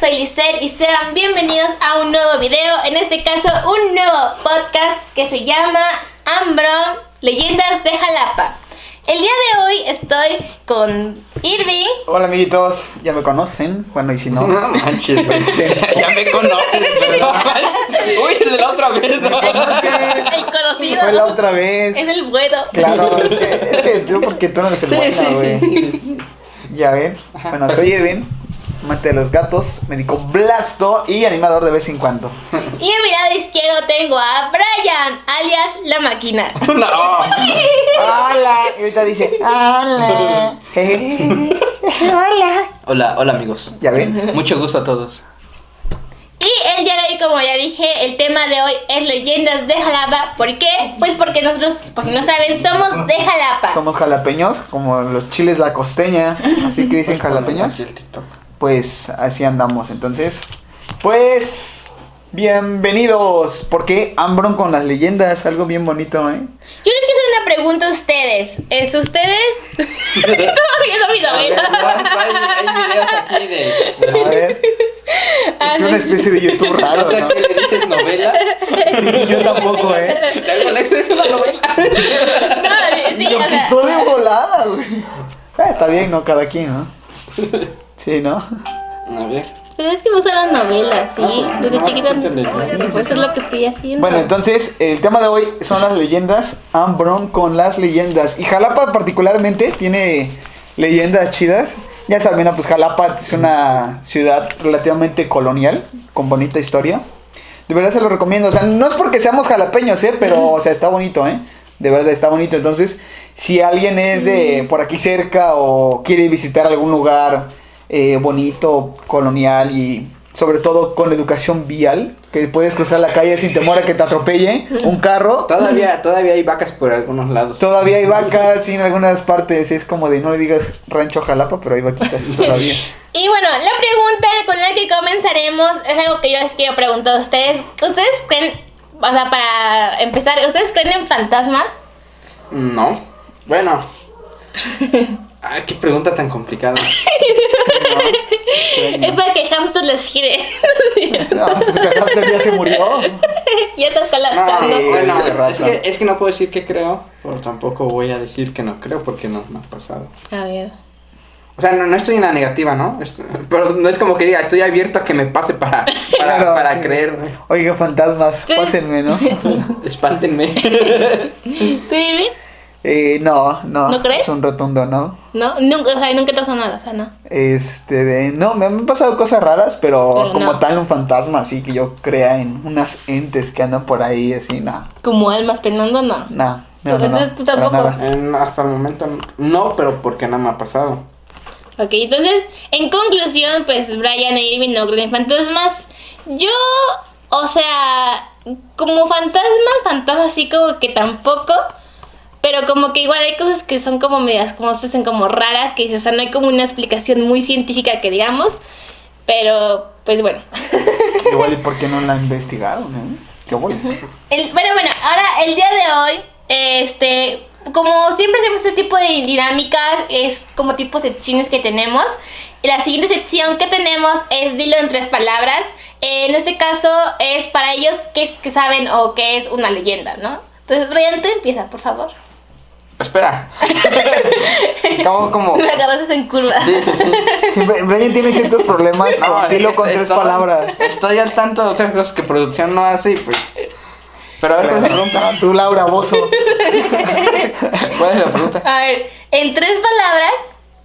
soy Lizer y sean bienvenidos a un nuevo video, en este caso un nuevo podcast que se llama Ambron, Leyendas de Jalapa. El día de hoy estoy con Irving. Hola amiguitos, ya me conocen, bueno y si no, No manches, güey. ya me no manches. Uy, el de la otra vez, ¿no? El conocido. fue la otra vez. Es el bueno. Claro, es que, es que yo porque tú no eres el Sí, bueno, güey. sí, sí. Ya ven, Ajá. bueno, soy Edwin, amante de los gatos, médico blasto y animador de vez en cuando. Y a mi lado izquierdo tengo a Brian, alias La Máquina. No. Hola, y ahorita dice, hola, hola. Hola, hola amigos. Ya ven, Mucho gusto a todos. Y el día de hoy, como ya dije, el tema de hoy es leyendas de Jalapa. ¿Por qué? Pues porque nosotros, por si no saben, somos de Jalapa. somos jalapeños, como los chiles la costeña, así que dicen jalapeños. Pues así andamos. Entonces, pues bienvenidos. Porque Ambron con las leyendas, algo bien bonito, ¿eh? Yo les quiero hacer una pregunta a ustedes. ¿Es ustedes? Estaba viendo mi novela. no, hay, videos aquí de. A ver, es una especie de YouTube raro, sé ¿no? qué le dices novela. Sí, yo tampoco, ¿eh? Es una novela. No, sí, Lo o sea, quitó de volada, güey. Ah, está bien, ¿no? Cada quien, ¿no? Sí, ¿no? A ver. pues es que me gustan las novelas, sí. Desde No, chiquita. Por eso es lo que estoy haciendo. Bueno, entonces, el tema de hoy son las leyendas. Ambron con las leyendas. Y Jalapa particularmente tiene leyendas chidas. Ya saben, ¿no? pues Jalapa es una ciudad relativamente colonial, con bonita historia. De verdad se lo recomiendo. O sea, no es porque seamos jalapeños, ¿eh? Pero, o sea, está bonito, ¿eh? De verdad está bonito. Entonces, si alguien es de por aquí cerca o quiere visitar algún lugar eh, bonito, colonial y sobre todo con educación vial, que puedes cruzar la calle sin temor a que te atropelle un carro. Todavía, todavía hay vacas por algunos lados. Todavía hay vacas y en algunas partes es como de no le digas rancho Jalapa, pero hay vaquitas todavía. Y bueno, la pregunta con la que comenzaremos es algo que yo les quiero preguntar a ustedes. ¿Ustedes creen, o sea, para empezar, ¿ustedes creen en fantasmas? No. Bueno. Ay, qué pregunta tan complicada. Es para que hamster les gire. No, es que el hamster ya se murió. ya está No, colapsando. Sí, bueno, es que, es que no puedo decir que creo, pero tampoco voy a decir que no creo porque no me ha pasado. A ver. O sea, no, no estoy en la negativa, ¿no? Pero no es como que diga, estoy abierto a que me pase para, para, Claro, para sí. creer. Oiga, fantasmas, pásenme, ¿no? Espántenme. ¿Tú, Irving? Eh, no, no. ¿No crees? Es un rotundo, ¿no? ¿No? Nunca, o sea, nunca te pasó nada, o sea, no. Este, de, no, me han pasado cosas raras, pero, Pero como no. tal un fantasma, así que yo crea en unas entes que andan por ahí, así, nada, Como almas penando, no. nada. No, no, no, Entonces, ¿tú tampoco? En- hasta el momento no, pero porque no me ha pasado. Ok, entonces, en conclusión, pues Brian e Irving no creen en fantasmas. Yo, o sea, como fantasmas, fantasmas así como que tampoco. Pero como que igual hay cosas que son como medias, como se hacen como raras, que dices, o sea, no hay como una explicación muy científica que digamos. Pero, pues bueno. Igual y por qué no la investigaron, ¿eh? Qué bueno. El- bueno, bueno, ahora el día de hoy, este, como siempre hacemos este tipo de dinámicas, es como tipo secciones que tenemos. La siguiente sección que tenemos es dilo en tres palabras. Eh, en este caso es para ellos que, que saben o que es una leyenda, ¿no? Entonces, Brian, tú empieza, por favor. Espera. Acabo como. Me agarras en curva. Sí, sí, sí. Siempre, Brian tiene ciertos problemas No, con dilo con tres palabras. Estoy al tanto de otras cosas que producción no hace y pues. Pero a ver, ¿cuál es la pregunta? Tú, Laura Bozo. ¿Cuál es la pregunta? A ver, en tres palabras,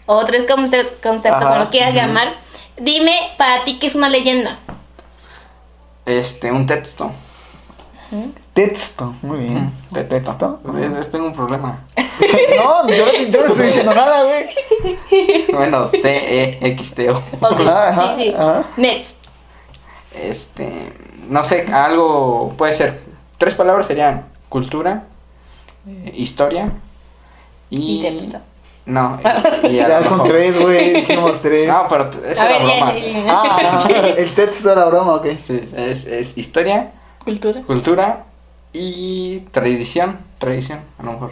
o tres conce- conceptos, como lo quieras llamar, dime para ti qué es una leyenda. Este, un texto. Texto, muy bien. Mm, Texto. Texto. Es- es- Tengo un problema. No, yo, no- yo no estoy diciendo nada, güey. Bueno, T-E-X-T-O. Ok, Ajá, sí, sí. ajá. Next. Este, no sé, algo puede ser. Tres palabras serían cultura, eh, historia y. Y texto. No, y, y a Ya son tres, güey. Dijimos tres. No, pero eso era ver, ya, broma. ya, ya. Ah, el texto era broma, ok. Sí, es, es historia, Cultura. cultura y tradición. Tradición, a lo mejor.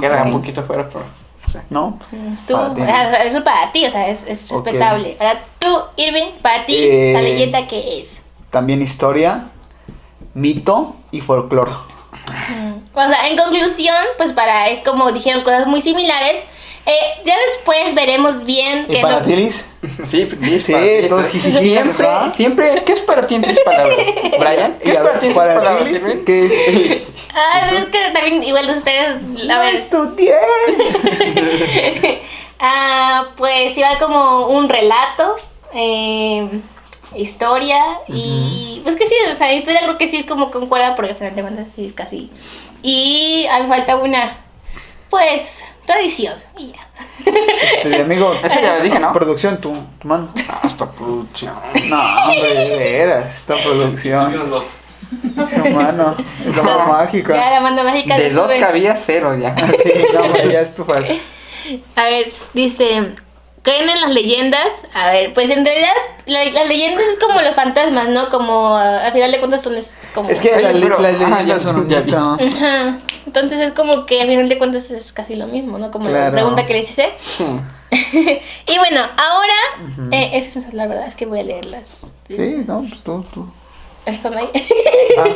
Queda Ok. un poquito fuera, pero. sé. ¿no? Tú, Para ti. o sea, eso para ti, o sea, es, es respetable. Para tú, Irving, para ti, Eh, la leyenda que es. También historia, mito y folclore. O sea, en conclusión, pues para, es como dijeron cosas muy similares. Eh, ya después veremos bien ¿Y que para no- ti, Liz? Sí, Liz, Sí, para todos Siempre, siempre. ¿Qué es para ti en tres palabras? Brian, ¿qué es para ti en tres para ti, palabras? ¿qué es? Ah, es que también igual ustedes, a ver, estudié. ah, pues igual como un relato, eh, historia y pues que sí, o sea, historia creo que sí es como concuerda porque al final de cuentas sí es casi. Y a mí falta una, pues, tradición y ya. Este, amigo, Eso ya lo dije, ¿no? producción, tu, tu mano. Hasta producción. No, hombre, de veras, esta producción. Síganos. Su mano, es la más Ya la manda mágica De dos sube. cabía cero ya. Sí, no, hombre, ya es tu fase. A ver, dice, ¿creen en las leyendas? A ver, pues en realidad la- las leyendas es como los fantasmas, ¿no? Como ah, al final de cuentas son es como... Es que Oye, la le- pero- las ajá, leyendas ya- son un ya vi. Ajá. Entonces es como que al final de cuentas es casi lo mismo, ¿no? Como la pregunta que les hice. Sí. y bueno, ahora... Ujú. eh, esa es mi celular, ¿verdad? Es que voy a leerlas. Sí, no, pues tú, tú. ¿Están ahí? Ah,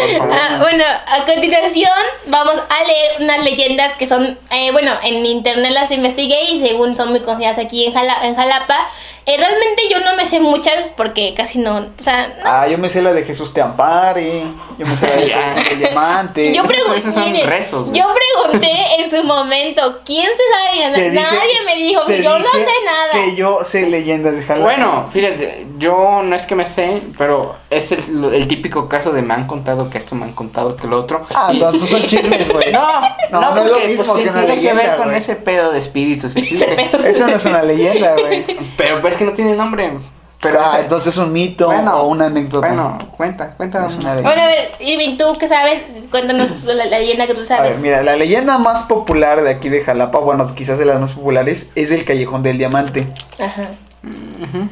Por favor. Ah, bueno, a continuación vamos a leer unas leyendas que son, eh, bueno, en internet las investigué y según son muy conocidas aquí en, Jala- en Jalapa. Eh, realmente yo no me sé muchas porque casi no, o sea, no. ah, yo me sé la de Jesús te ampare. Yo me sé la de, diamante. Yo esos- pregunté, esos son rezos, güey. yo pregunté en su momento, ¿quién se sabe? Dije- Nadie me dijo, te yo no dije sé nada. Que yo sé leyendas de Jalapa. Bueno, fíjate, yo no es que me sé, pero es el, el típico caso de me han contado que esto, me han contado que lo otro. Ah, Y- no, tú son chismes, güey. No, No, no, no es lo porque mismo pues, que una tiene que leyenda, ver con güey. ese pedo de espíritus. Ese pedo. Eso no es una leyenda, güey. Pero pues que no tiene nombre. Pero ah, ese- entonces es un mito bueno, o una anécdota. Bueno, cuenta, cuenta. Es una. Bueno, a ver, Irving, ¿tú qué sabes? Cuéntanos la, la leyenda que tú A sabes. ver, mira, la leyenda más popular de aquí de Jalapa, bueno, quizás de las más populares, es el Callejón del Diamante. Ajá. Ujú.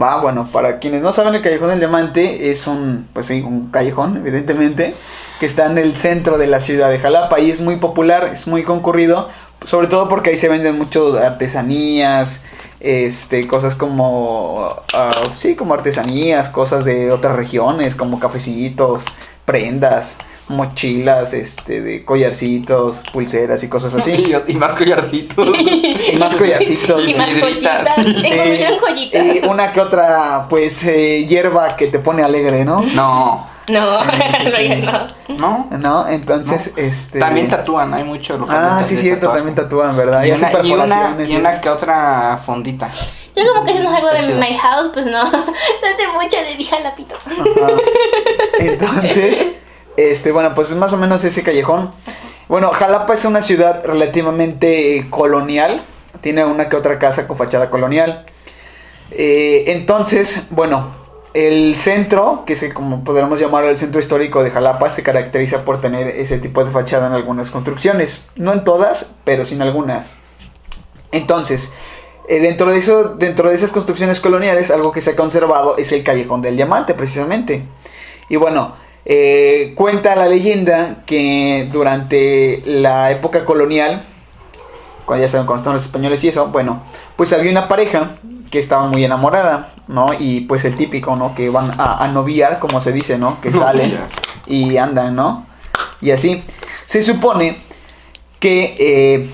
Va, bueno, para quienes no saben, el Callejón del Diamante es un, pues sí, un callejón, evidentemente, que está en el centro de la ciudad de Jalapa y es muy popular, es muy concurrido, sobre todo porque ahí se venden mucho artesanías, este, cosas como, ah, sí, como artesanías, cosas de otras regiones, como cafecitos, prendas, mochilas, este, de collarcitos, pulseras y cosas así. Y, y más collarcitos. Y más collarcitos. Y más joyitas. Y una que otra, pues, eh, hierba que te pone alegre, ¿no? No, No, realidad no. no. ¿No? Entonces, este... También tatúan, hay mucho local Ah, sí, cierto, tatuaje. también tatúan, ¿verdad? Y una, y, una, y que otra fondita. Yo como que si no es algo de. My House, pues no. No sé mucho de vieja lapito. Ajá. Entonces, este, bueno, pues es más o menos ese callejón. Bueno, Jalapa es una ciudad relativamente eh, colonial. Tiene una que otra casa con fachada colonial. Eh, entonces, bueno, el centro, que es como podríamos llamarlo el centro histórico de Jalapa, se caracteriza por tener ese tipo de fachada en algunas construcciones. No en todas, pero sí en algunas. Entonces, eh, dentro, de eso, dentro de esas construcciones coloniales, algo que se ha conservado es el Callejón del Diamante, precisamente. Y bueno, eh, cuenta la leyenda que durante la época colonial, cuando ya saben, cuando estaban los españoles y eso, bueno, pues había una pareja que estaba muy enamorada, ¿no? Y pues el típico, ¿no? Que van a, a noviar, como se dice, ¿no? Que salen y andan, ¿no? Y así. Se supone que eh,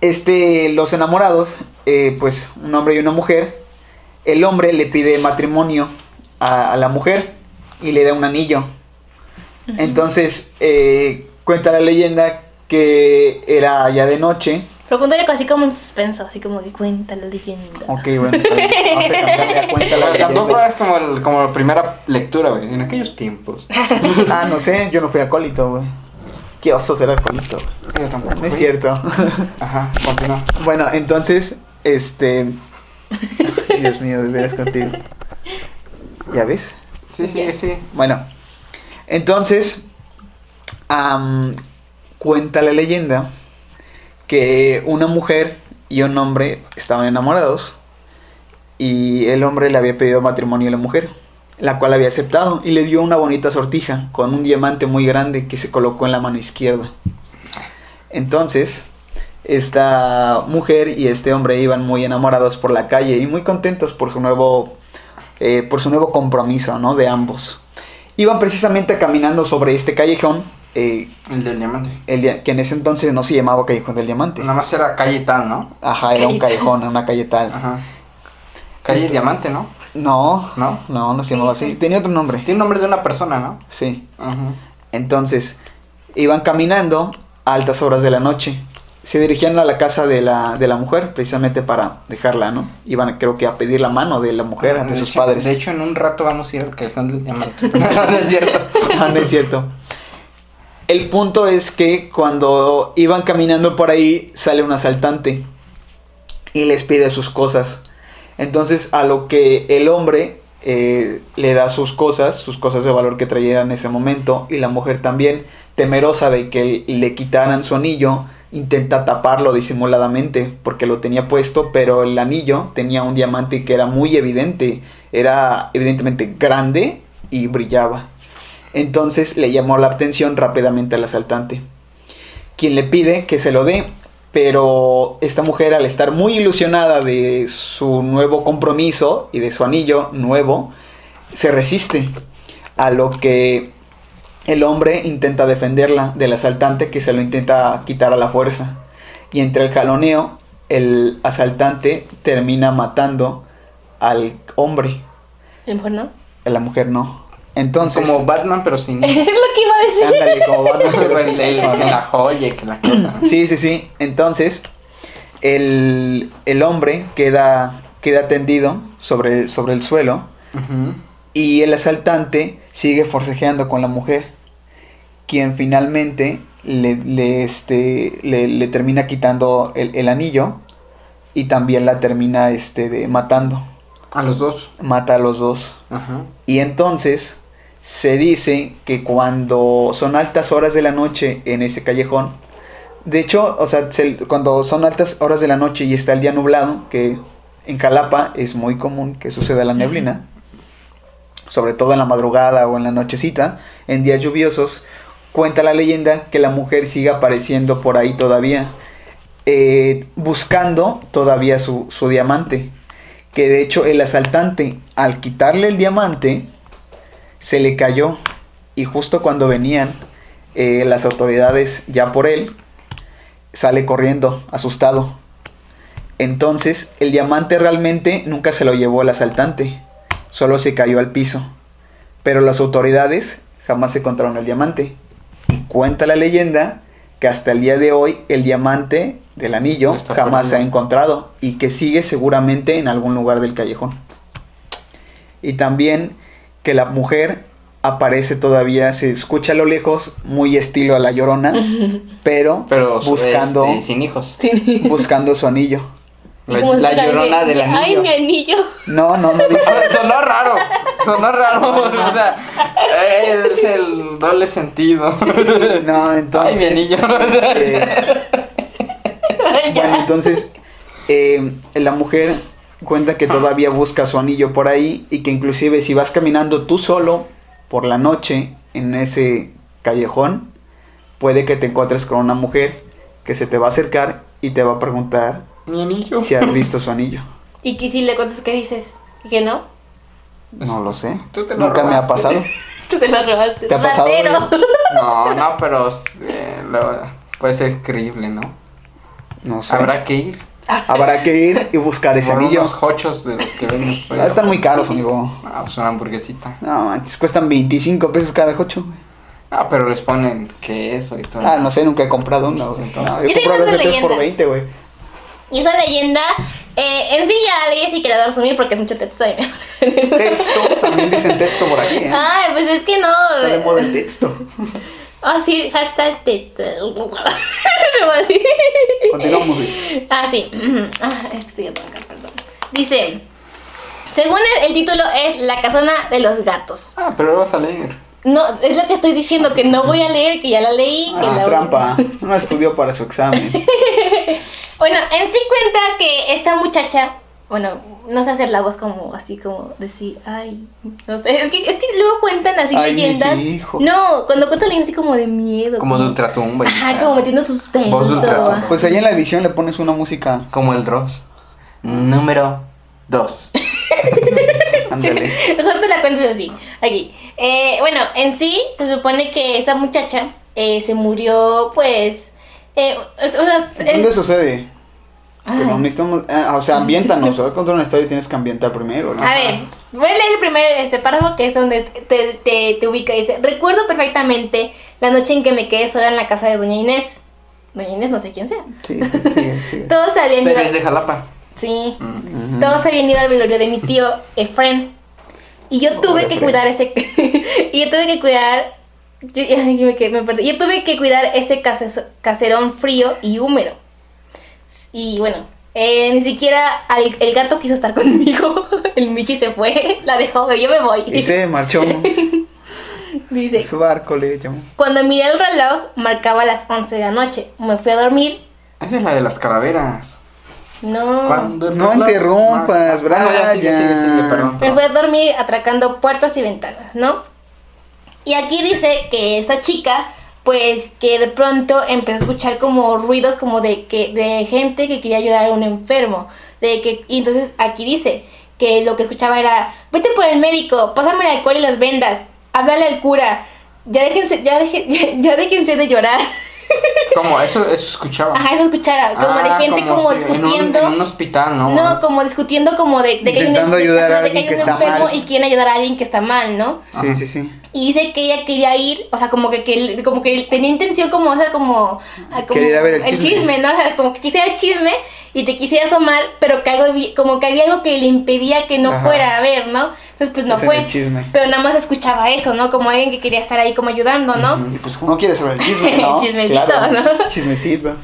este, los enamorados, eh, pues un hombre y una mujer, el hombre le pide matrimonio a, a la mujer y le da un anillo. Entonces, eh, cuenta la leyenda que era ya de noche. Pero cuéntale así como en suspenso, así como que cuenta la leyenda. Ok, bueno, está bien. Cambiarle a cuenta la tampoco es como, el- como la primera lectura, güey, en aquellos tiempos. Ah, no sé, yo no fui acólito, güey. Qué oso ser acólito. Yo tampoco. No es cierto. Ajá, continúa. Bueno, entonces, este. Dios mío, de veras contigo. ¿Ya ves? Sí, sí, sí. Bueno, entonces. am, cuenta la leyenda que una mujer y un hombre estaban enamorados. Y el hombre le había pedido matrimonio a la mujer, la cual había aceptado y le dio una bonita sortija con un diamante muy grande que se colocó en la mano izquierda. Entonces, esta mujer y este hombre iban muy enamorados por la calle y muy contentos por su nuevo, eh, por su nuevo compromiso, ¿no? De ambos. Iban precisamente caminando sobre este callejón, eh, El del diamante. el que en ese entonces no se llamaba Callejón del Diamante. Nada más era calle tal, ¿no? Ajá, era un Calle callejón, una calle tal. Ajá. Calle Diamante, ¿no? No, ¿No? no, no se llamaba así. Tenía otro nombre. Tiene nombre de una persona, ¿no? Sí. Ajá. Entonces, iban caminando a altas horas de la noche. Se dirigían a la casa de la, de la mujer, precisamente para dejarla, ¿no? Iban, creo que, a pedir la mano de la mujer ante De sus hecho- padres. De hecho, en un rato vamos a ir al callejón del diamante. no es cierto. Ah, no es cierto. El punto es que cuando iban caminando por ahí, sale un asaltante y les pide sus cosas. Entonces, a lo que el hombre eh, le da sus cosas, sus cosas de valor que traía en ese momento, y la mujer también, temerosa de que le quitaran su anillo, intenta taparlo disimuladamente porque lo tenía puesto, pero el anillo tenía un diamante que era muy evidente, era evidentemente grande y brillaba. Entonces le llamó la atención rápidamente al asaltante, quien le pide que se lo dé, pero esta mujer al estar muy ilusionada de su nuevo compromiso y de su anillo nuevo, se resiste, a lo que el hombre intenta defenderla del asaltante que se lo intenta quitar a la fuerza. Y entre el jaloneo, el asaltante termina matando al hombre, A lo mejor no. a la mujer no. Entonces, Como Batman, pero sin. es lo que iba a decir. ándale, como Batman, pero sin que la joya, que la cosa. Sí, sí, sí. Entonces, el, el hombre queda, queda tendido sobre, sobre el suelo y el asaltante sigue forcejeando con la mujer, quien finalmente le, le, este, le, le termina quitando el, el anillo y también la termina este, de, matando. A los dos. Mata a los dos. Ajá. Y entonces se dice que cuando son altas horas de la noche en ese callejón, de hecho, o sea, se- cuando son altas horas de la noche y está el día nublado, que en Jalapa es muy común que suceda la neblina, sobre todo en la madrugada o en la nochecita, en días lluviosos, cuenta la leyenda que la mujer sigue apareciendo por ahí todavía, eh, buscando todavía su, su diamante. Que de hecho el asaltante, al quitarle el diamante, se le cayó. Y justo cuando venían eh, las autoridades ya por él, sale corriendo, asustado. Entonces, el diamante realmente nunca se lo llevó el asaltante, solo se cayó al piso. Pero las autoridades jamás encontraron el diamante. Y cuenta la leyenda que hasta el día de hoy el diamante del anillo Está jamás se ha encontrado y que sigue seguramente en algún lugar del callejón. Y también que la mujer aparece todavía, se escucha a lo lejos, muy estilo a la llorona, pero, Pero buscando, este, sin hijos. Buscando su anillo. La, la llorona del anillo. Ay, mi anillo. No, no, no dice. Sonó raro, sonó raro, o sea, es el doble sentido. No, entonces. Ay, mi anillo. eh, bueno, entonces eh, la mujer cuenta que todavía busca su anillo por ahí y que inclusive si vas caminando tú solo por la noche en ese callejón, puede que te encuentres con una mujer que se te va a acercar y te va a preguntar Mi anillo. si has visto su anillo. Y que si le contestas, ¿qué dices? Y que no. No lo sé. Tú te lo Nunca me ha pasado. Tú se la robaste. ¿Te ha pasado? No, no, pero eh, lo- puede ser creíble, ¿no? No sé. Habrá que ir. Habrá que ir y buscar ese por anillo. unos hochos de los que venden. Ah, están muy caros, amigo. Ah, pues una hamburguesita. No, manches, cuestan 25 pesos cada ocho. güey. Ah, pero les ponen queso y todo. Ah, no sé, nunca he comprado uno, No, Yo he tengo comprado una ese 3 por leyenda. 20, güey. Y esa leyenda, eh, en sí ya leí así que la voy a resumir porque es mucho texto. ahí. Texto, también dicen texto por aquí, ¿eh? Ay, pues es que no. Está de moda el texto. Ah, sí, hashtag texto. Continuamos. Ah, sí. Ah, estoy acá, perdón. Dice, según el, el título es La casona de los gatos. Ah, pero lo vas a leer. No, es lo que estoy diciendo, que no voy a leer, que ya la leí, Ah, es trampa. No estudió para su examen. Bueno, en sí cuenta que esta muchacha bueno, no sé hacer la voz como así como decir, ay, no sé, es que, es que luego cuentan así Ay, mis leyendas. hijos. No, cuando cuentan leyendas así como de miedo. Como de ultratumba. Ajá, como metiendo suspenso. Voz de ultratumba. Pues ahí en la edición le pones una música. Como el Dross. Número 2. Ándale. Mejor te la cuentes así. Aquí. Eh, bueno, en sí, se supone que esta muchacha eh, se murió, pues. eh, o sea, es- ¿Dónde sucede? Pero necesitamos, ah, o sea, ambiéntanos. Voy a contar una historia y tienes que ambientar primero, ¿no? A ver, voy a leer el primer este párrafo que es donde te, te, te ubica. Dice: Recuerdo perfectamente la noche en que me quedé sola en la casa de Doña Inés. Doña Inés, no sé quién sea. Sí, sí, sigue, sigue. Todos habían ido. Pero es de Jalapa. Sí. Mm. Todos habían ido al velorio de mi tío Efren. Y yo tuve Hola, que Efren. cuidar ese. y yo tuve que cuidar. Yo, me, quedé- me perdí. Yo tuve que cuidar ese case- caserón frío y húmedo. Y bueno, eh, ni siquiera al- el gato quiso estar conmigo. el Michi se fue, la dejó, yo me voy. Y se marchó. Dice: Su barco le llamó. Cuando miré el reloj, marcaba las 11 de la noche. Me fui a dormir. Esa es la de las calaveras. No. Cuando No reloj interrumpas, Ah, sigue, sigue, sigue, Brian. perdón. Me fui a dormir atracando puertas y ventanas, ¿no? Y aquí dice que esta chica, pues que de pronto empezó a escuchar como ruidos como de que de gente que quería ayudar a un enfermo, de que y entonces aquí dice que lo que escuchaba era, "Vete por el médico, pásame el alcohol y las vendas, háblale al cura, ya déjense ya deje- ya, ya déjense de llorar." ¿Cómo? Eso, eso escuchaba. Ajá, eso escuchara, como Ah, de gente como, si en un- discutiendo. En un, hospital, ¿no? No, como discutiendo como de, de que hay un, Intentando de- ayudar a ajá, de que alguien hay que un está enfermo mal. y quieren ayudar a alguien que está mal, ¿no? Sí, Ajá. sí, sí. Y dice que ella quería ir, o sea, como que, que- como que tenía intención como, o sea, como, ah, como ver el chisme. ¿no? O sea, como que quisiera el chisme y te quisiera asomar, pero que algo, como que había algo que le impedía que no Ajá. fuera a ver, ¿no? Entonces, pues no fue. Pero nada más escuchaba eso, ¿no? Como alguien que quería estar ahí como ayudando, ¿no? Ujú. Y pues uno quiere saber el chisme, ¿no? Chismecito, Claro, ¿no? Chismecito.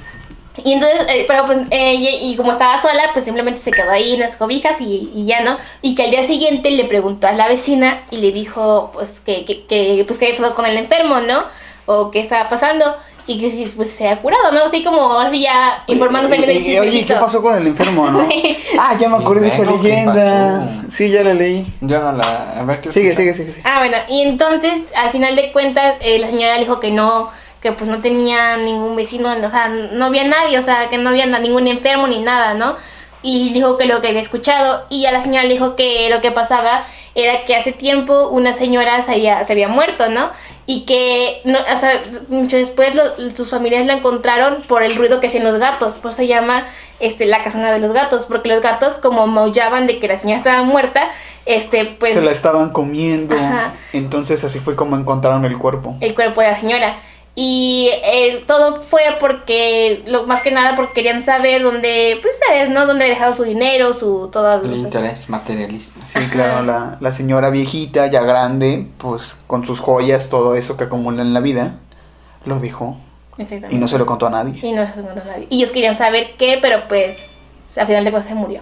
Y entonces, eh, pero pues, eh, y, y como estaba sola, pues simplemente se quedó ahí en las cobijas y, y ya, ¿no? Y que al día siguiente le preguntó a la vecina y le dijo, pues, que, que, que pues, qué había pasado con el enfermo, ¿no? O qué estaba pasando y que si, pues, se había curado, ¿no? Así como ahora sí ya informándose bien del Y- y- Oye, ¿qué chismecito. pasó con el enfermo, no? Sí. Ah, ya me acordé de esa Vengo, ¿qué leyenda. Sí, ya la leí. Yo no la. A ver qué Sigue, sigue, sigue. sigue. Ah, bueno, y entonces, al final de cuentas, eh, la señora le dijo que no, que pues no tenía ningún vecino, o sea, no había nadie, o sea, que no había ningún enfermo ni nada, ¿no? Y dijo que lo que había escuchado, y a la señora le dijo que lo que pasaba era que hace tiempo una señora se había, se había muerto, ¿no? Y que no, hasta mucho después lo- sus familiares la encontraron por el ruido que hacían los gatos, por eso se llama este, la casona de los gatos, porque los gatos como maullaban de que la señora estaba muerta, este, pues Se la estaban comiendo. Ajá. Entonces así fue como encontraron el cuerpo. el cuerpo de la señora. Y eh, todo fue porque, lo, más que nada porque querían saber dónde, pues sabes, ¿no? Dónde había dejado su dinero, su todo El interés materialista. Sí, claro, la, la señora viejita, ya grande, pues con sus joyas, todo eso que acumula en la vida, lo dejó Exactamente. y no se lo contó a nadie. Y no se encontró nadie. Y ellos querían saber qué, pero pues al final de cuentas se murió.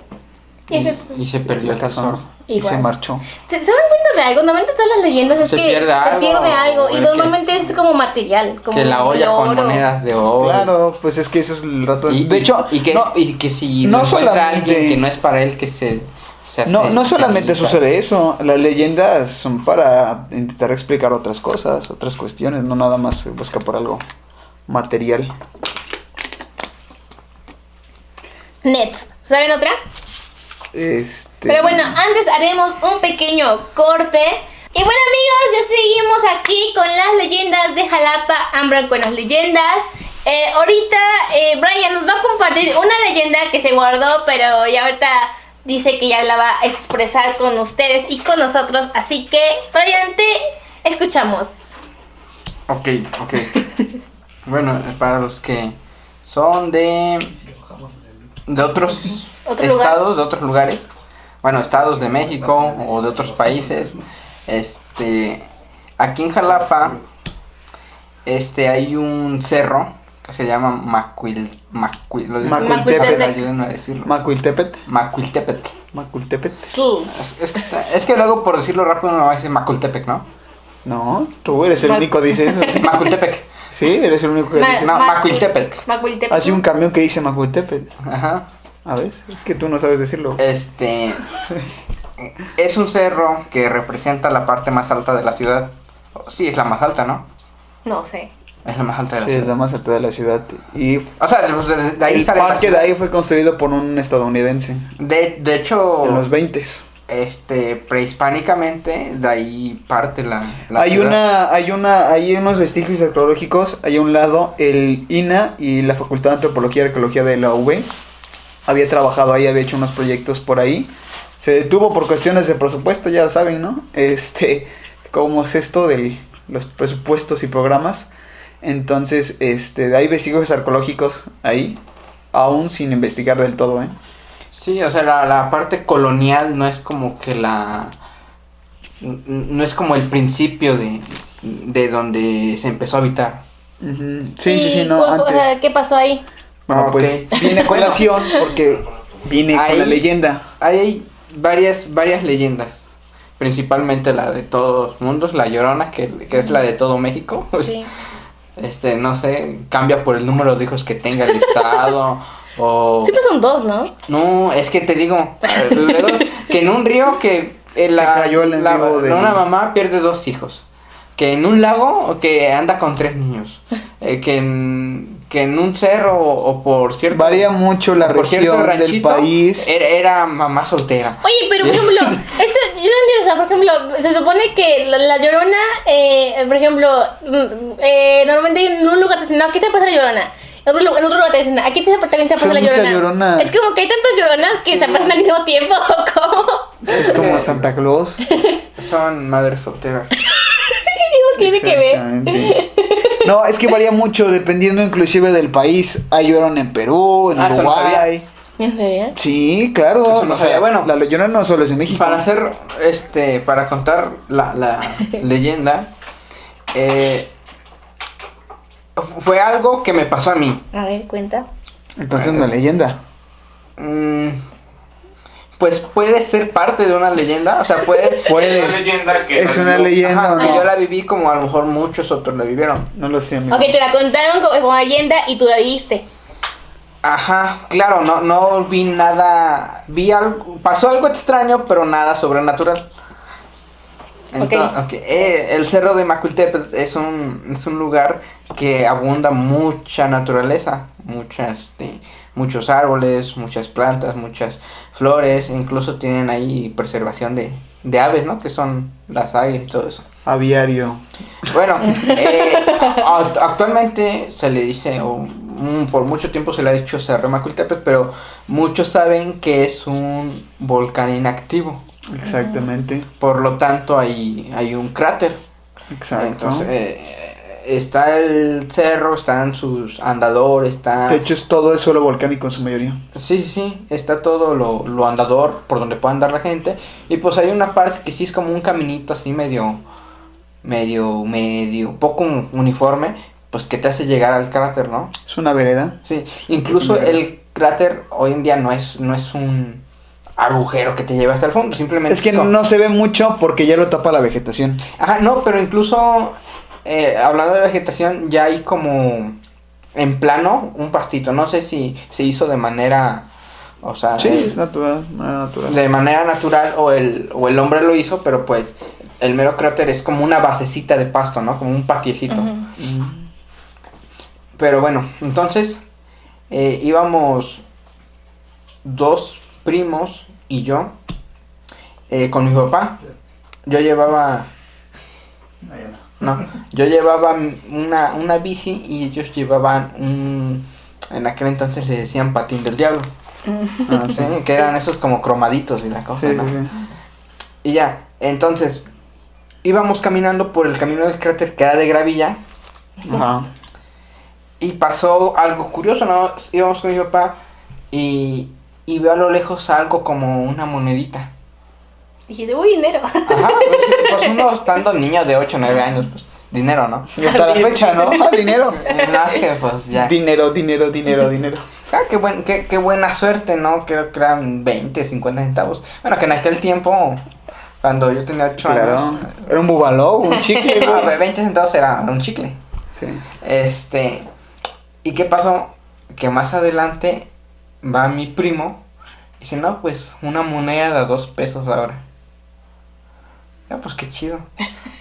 Y, Y, eso es- y se perdió el tesoro. Y se marchó. ¿Se, se dan cuenta de algo? Normalmente todas las leyendas es Se que pierde se algo, pierde algo. Y que- normalmente es como material. Como que la olla con monedas de oro. Claro, pues es que eso es el rato. Y, de hecho, y que, no, y que si no encuentra alguien que no es para él, que se, se hace. no, no solamente sucede eso. Las leyendas son para intentar explicar otras cosas, otras cuestiones, no nada más se busca por algo material. Nets. ¿Saben otra? Este... Pero bueno, antes haremos un pequeño corte. Y bueno amigos, ya seguimos aquí con las leyendas de Jalapa, Ambran con las leyendas. Eh, ahorita eh, Brian nos va a compartir una leyenda que se guardó, pero ya ahorita dice que ya la va a expresar con ustedes y con nosotros. Así que, Brian, te escuchamos. Ok, ok. bueno, para los que son de. de otros ¿Otro estados, de otros lugares. Bueno, estados de México o de otros países. Este. Aquí en Jalapa. Este hay un cerro que se llama Macuil. Macuil lo digo- Macuiltepec. Ayúdenme a decirlo. Macuiltepet. Macuiltepec. Macuiltepet. Tú. Es, es que está- es que luego por decirlo rápido me va a decir Macultepec, ¿no? No, tú eres el Mac- único que dice eso. ¿sí? Macultepec. Sí, eres el único que Ma- dice. No, Macuil- Macuiltepec. Macuiltepec. Así un camión que dice Macuiltepet. Ajá. A ver, es que tú no sabes decirlo. Este es un cerro que representa la parte más alta de la ciudad. Sí, es la más alta, ¿no? No sé. Es la más alta de la Sí, es la más alta de la ciudad. Y O sea, pues, de, de ahí el sale la parque de ciudad. ahí fue construido por un estadounidense De, de hecho, en los 20 este, prehispánicamente, de ahí parte la, la hay ciudad. una, hay una, hay unos vestigios arqueológicos. Hay a un lado el INA y la Facultad de Antropología y Arqueología de la UV. Había trabajado ahí, había hecho unos proyectos por ahí. Se detuvo por cuestiones de presupuesto, ya lo saben, ¿no? Este, cómo es esto de los presupuestos y programas. Entonces, este, hay vestigios arqueológicos ahí, aún sin investigar del todo, ¿eh? Sí, o sea, la, la parte colonial no es como que la... No es como el principio de, de donde se empezó a habitar. Sí, sí, sí, ¿Y no, antes. sea, ¿Qué pasó ahí? Bueno, Ok. pues viene a colación porque viene con la leyenda. Hay varias, varias leyendas. Principalmente la de todos mundos, la Llorona, que, que es la de todo México. Sí. Este, no sé, cambia por el número de hijos que tenga el estado. o... Siempre son dos, ¿no? No, es que te digo, luego, que en un río que eh, la, Se cayó el en la- de- una mamá pierde dos hijos. Que en un lago que anda con tres niños. Eh, que, en, que en un cerro o, o por cierto... Varía mucho la región del país. Era, era mamá soltera. Oye, pero por ejemplo, esto, yo no entiendo, o sea, por ejemplo, se supone que la, la llorona, eh, por ejemplo, mm, eh, normalmente en un lugar te dicen, no, aquí se pasa la llorona. En otro, lu- en otro lugar te dicen, aquí se- también se pasa la llorona. lloronas. Es como que hay tantas lloronas que Sí. se pasan al mismo tiempo, ¿o ¿cómo? Es como Santa Claus. Son madres solteras. Eso tiene que ver. No, es que varía mucho dependiendo inclusive del país. Hay llorona en Perú, en Ah, Uruguay. ¿En serio? Sí, claro. Eso no o sea, sabía. Bueno, la llorona no solo es en México. Para hacer, este, para contar la, la leyenda, eh, fue algo que me pasó a mí. A ver, cuenta. Entonces una leyenda. Mm, pues puede ser parte de una leyenda, o sea, puede... Puede. Es una leyenda que Es una vivió- leyenda. Ajá, que yo la viví como a lo mejor muchos otros la vivieron. No lo sé, amigo. Ok, te la contaron como, como leyenda y tú la viste. Ajá, claro, no, no vi nada, vi algo, pasó algo extraño, pero nada sobrenatural. Entonces, ok, eh, el cerro de Macultepec es un, es un lugar que abunda mucha naturaleza, muchas, este, muchos árboles, muchas plantas, muchas flores, incluso tienen ahí preservación de, de aves, ¿no? Que son las águilas y todo eso. Aviario. Bueno, eh, actualmente se le dice, o mm, por mucho tiempo se le ha dicho Cerro de Macultepec, pero muchos saben que es un volcán inactivo. Exactamente. Por lo tanto, hay, hay un cráter. Exacto. Entonces, eh, está el cerro, están sus andadores, está... de hecho, es todo es suelo volcánico en su mayoría. Sí, sí, sí, está todo lo, lo andador por donde pueda andar la gente. Y pues hay una parte que sí es como un caminito así medio, medio, medio, poco uniforme, pues que te hace llegar al cráter, ¿no? Es una vereda. Sí, incluso el cráter hoy en día no es, no es un agujero que te lleva hasta el fondo, simplemente... Es que como- no se ve mucho porque ya lo tapa la vegetación. Ajá, no, pero incluso eh, hablando de vegetación, ya hay como en plano un pastito. No sé si se hizo de manera, o sea, Sí, es natural, de manera natural o el, o el hombre lo hizo, pero pues el mero cráter es como una basecita de pasto, ¿no? Como un patiecito. Mm. Pero bueno, entonces eh, íbamos dos primos y yo eh, con mi papá. Yo llevaba, no, yo llevaba una, una bici y ellos llevaban un, en aquel entonces le decían patín del diablo, Ah, ¿sí? que eran esos como cromaditos y la cosa, Sí, ¿no? sí, sí. Y ya, entonces íbamos caminando por el camino del cráter que era de gravilla Ajá. Y pasó algo curioso, ¿no? Íbamos con mi papá y, y veo a lo lejos algo como una monedita. Dijiste, uy, dinero. Ajá, pues, pues uno estando niño de 8 o 9 años, pues dinero, ¿no? Y hasta la fecha, ¿no? Ah, dinero. No, es que pues ya. Dinero, dinero, dinero, dinero. Ah, qué, buen, qué, qué buena suerte, ¿no? Creo que eran 20, 50 centavos. Bueno, que en aquel tiempo, cuando yo tenía 8 Claro. años, Era un bubaló, un chicle, ah, güey. 20 centavos era un chicle. Sí. Este, ¿y qué pasó? Que más adelante va mi primo y dice, no, pues una moneda de dos pesos ahora. Ya, pues qué chido.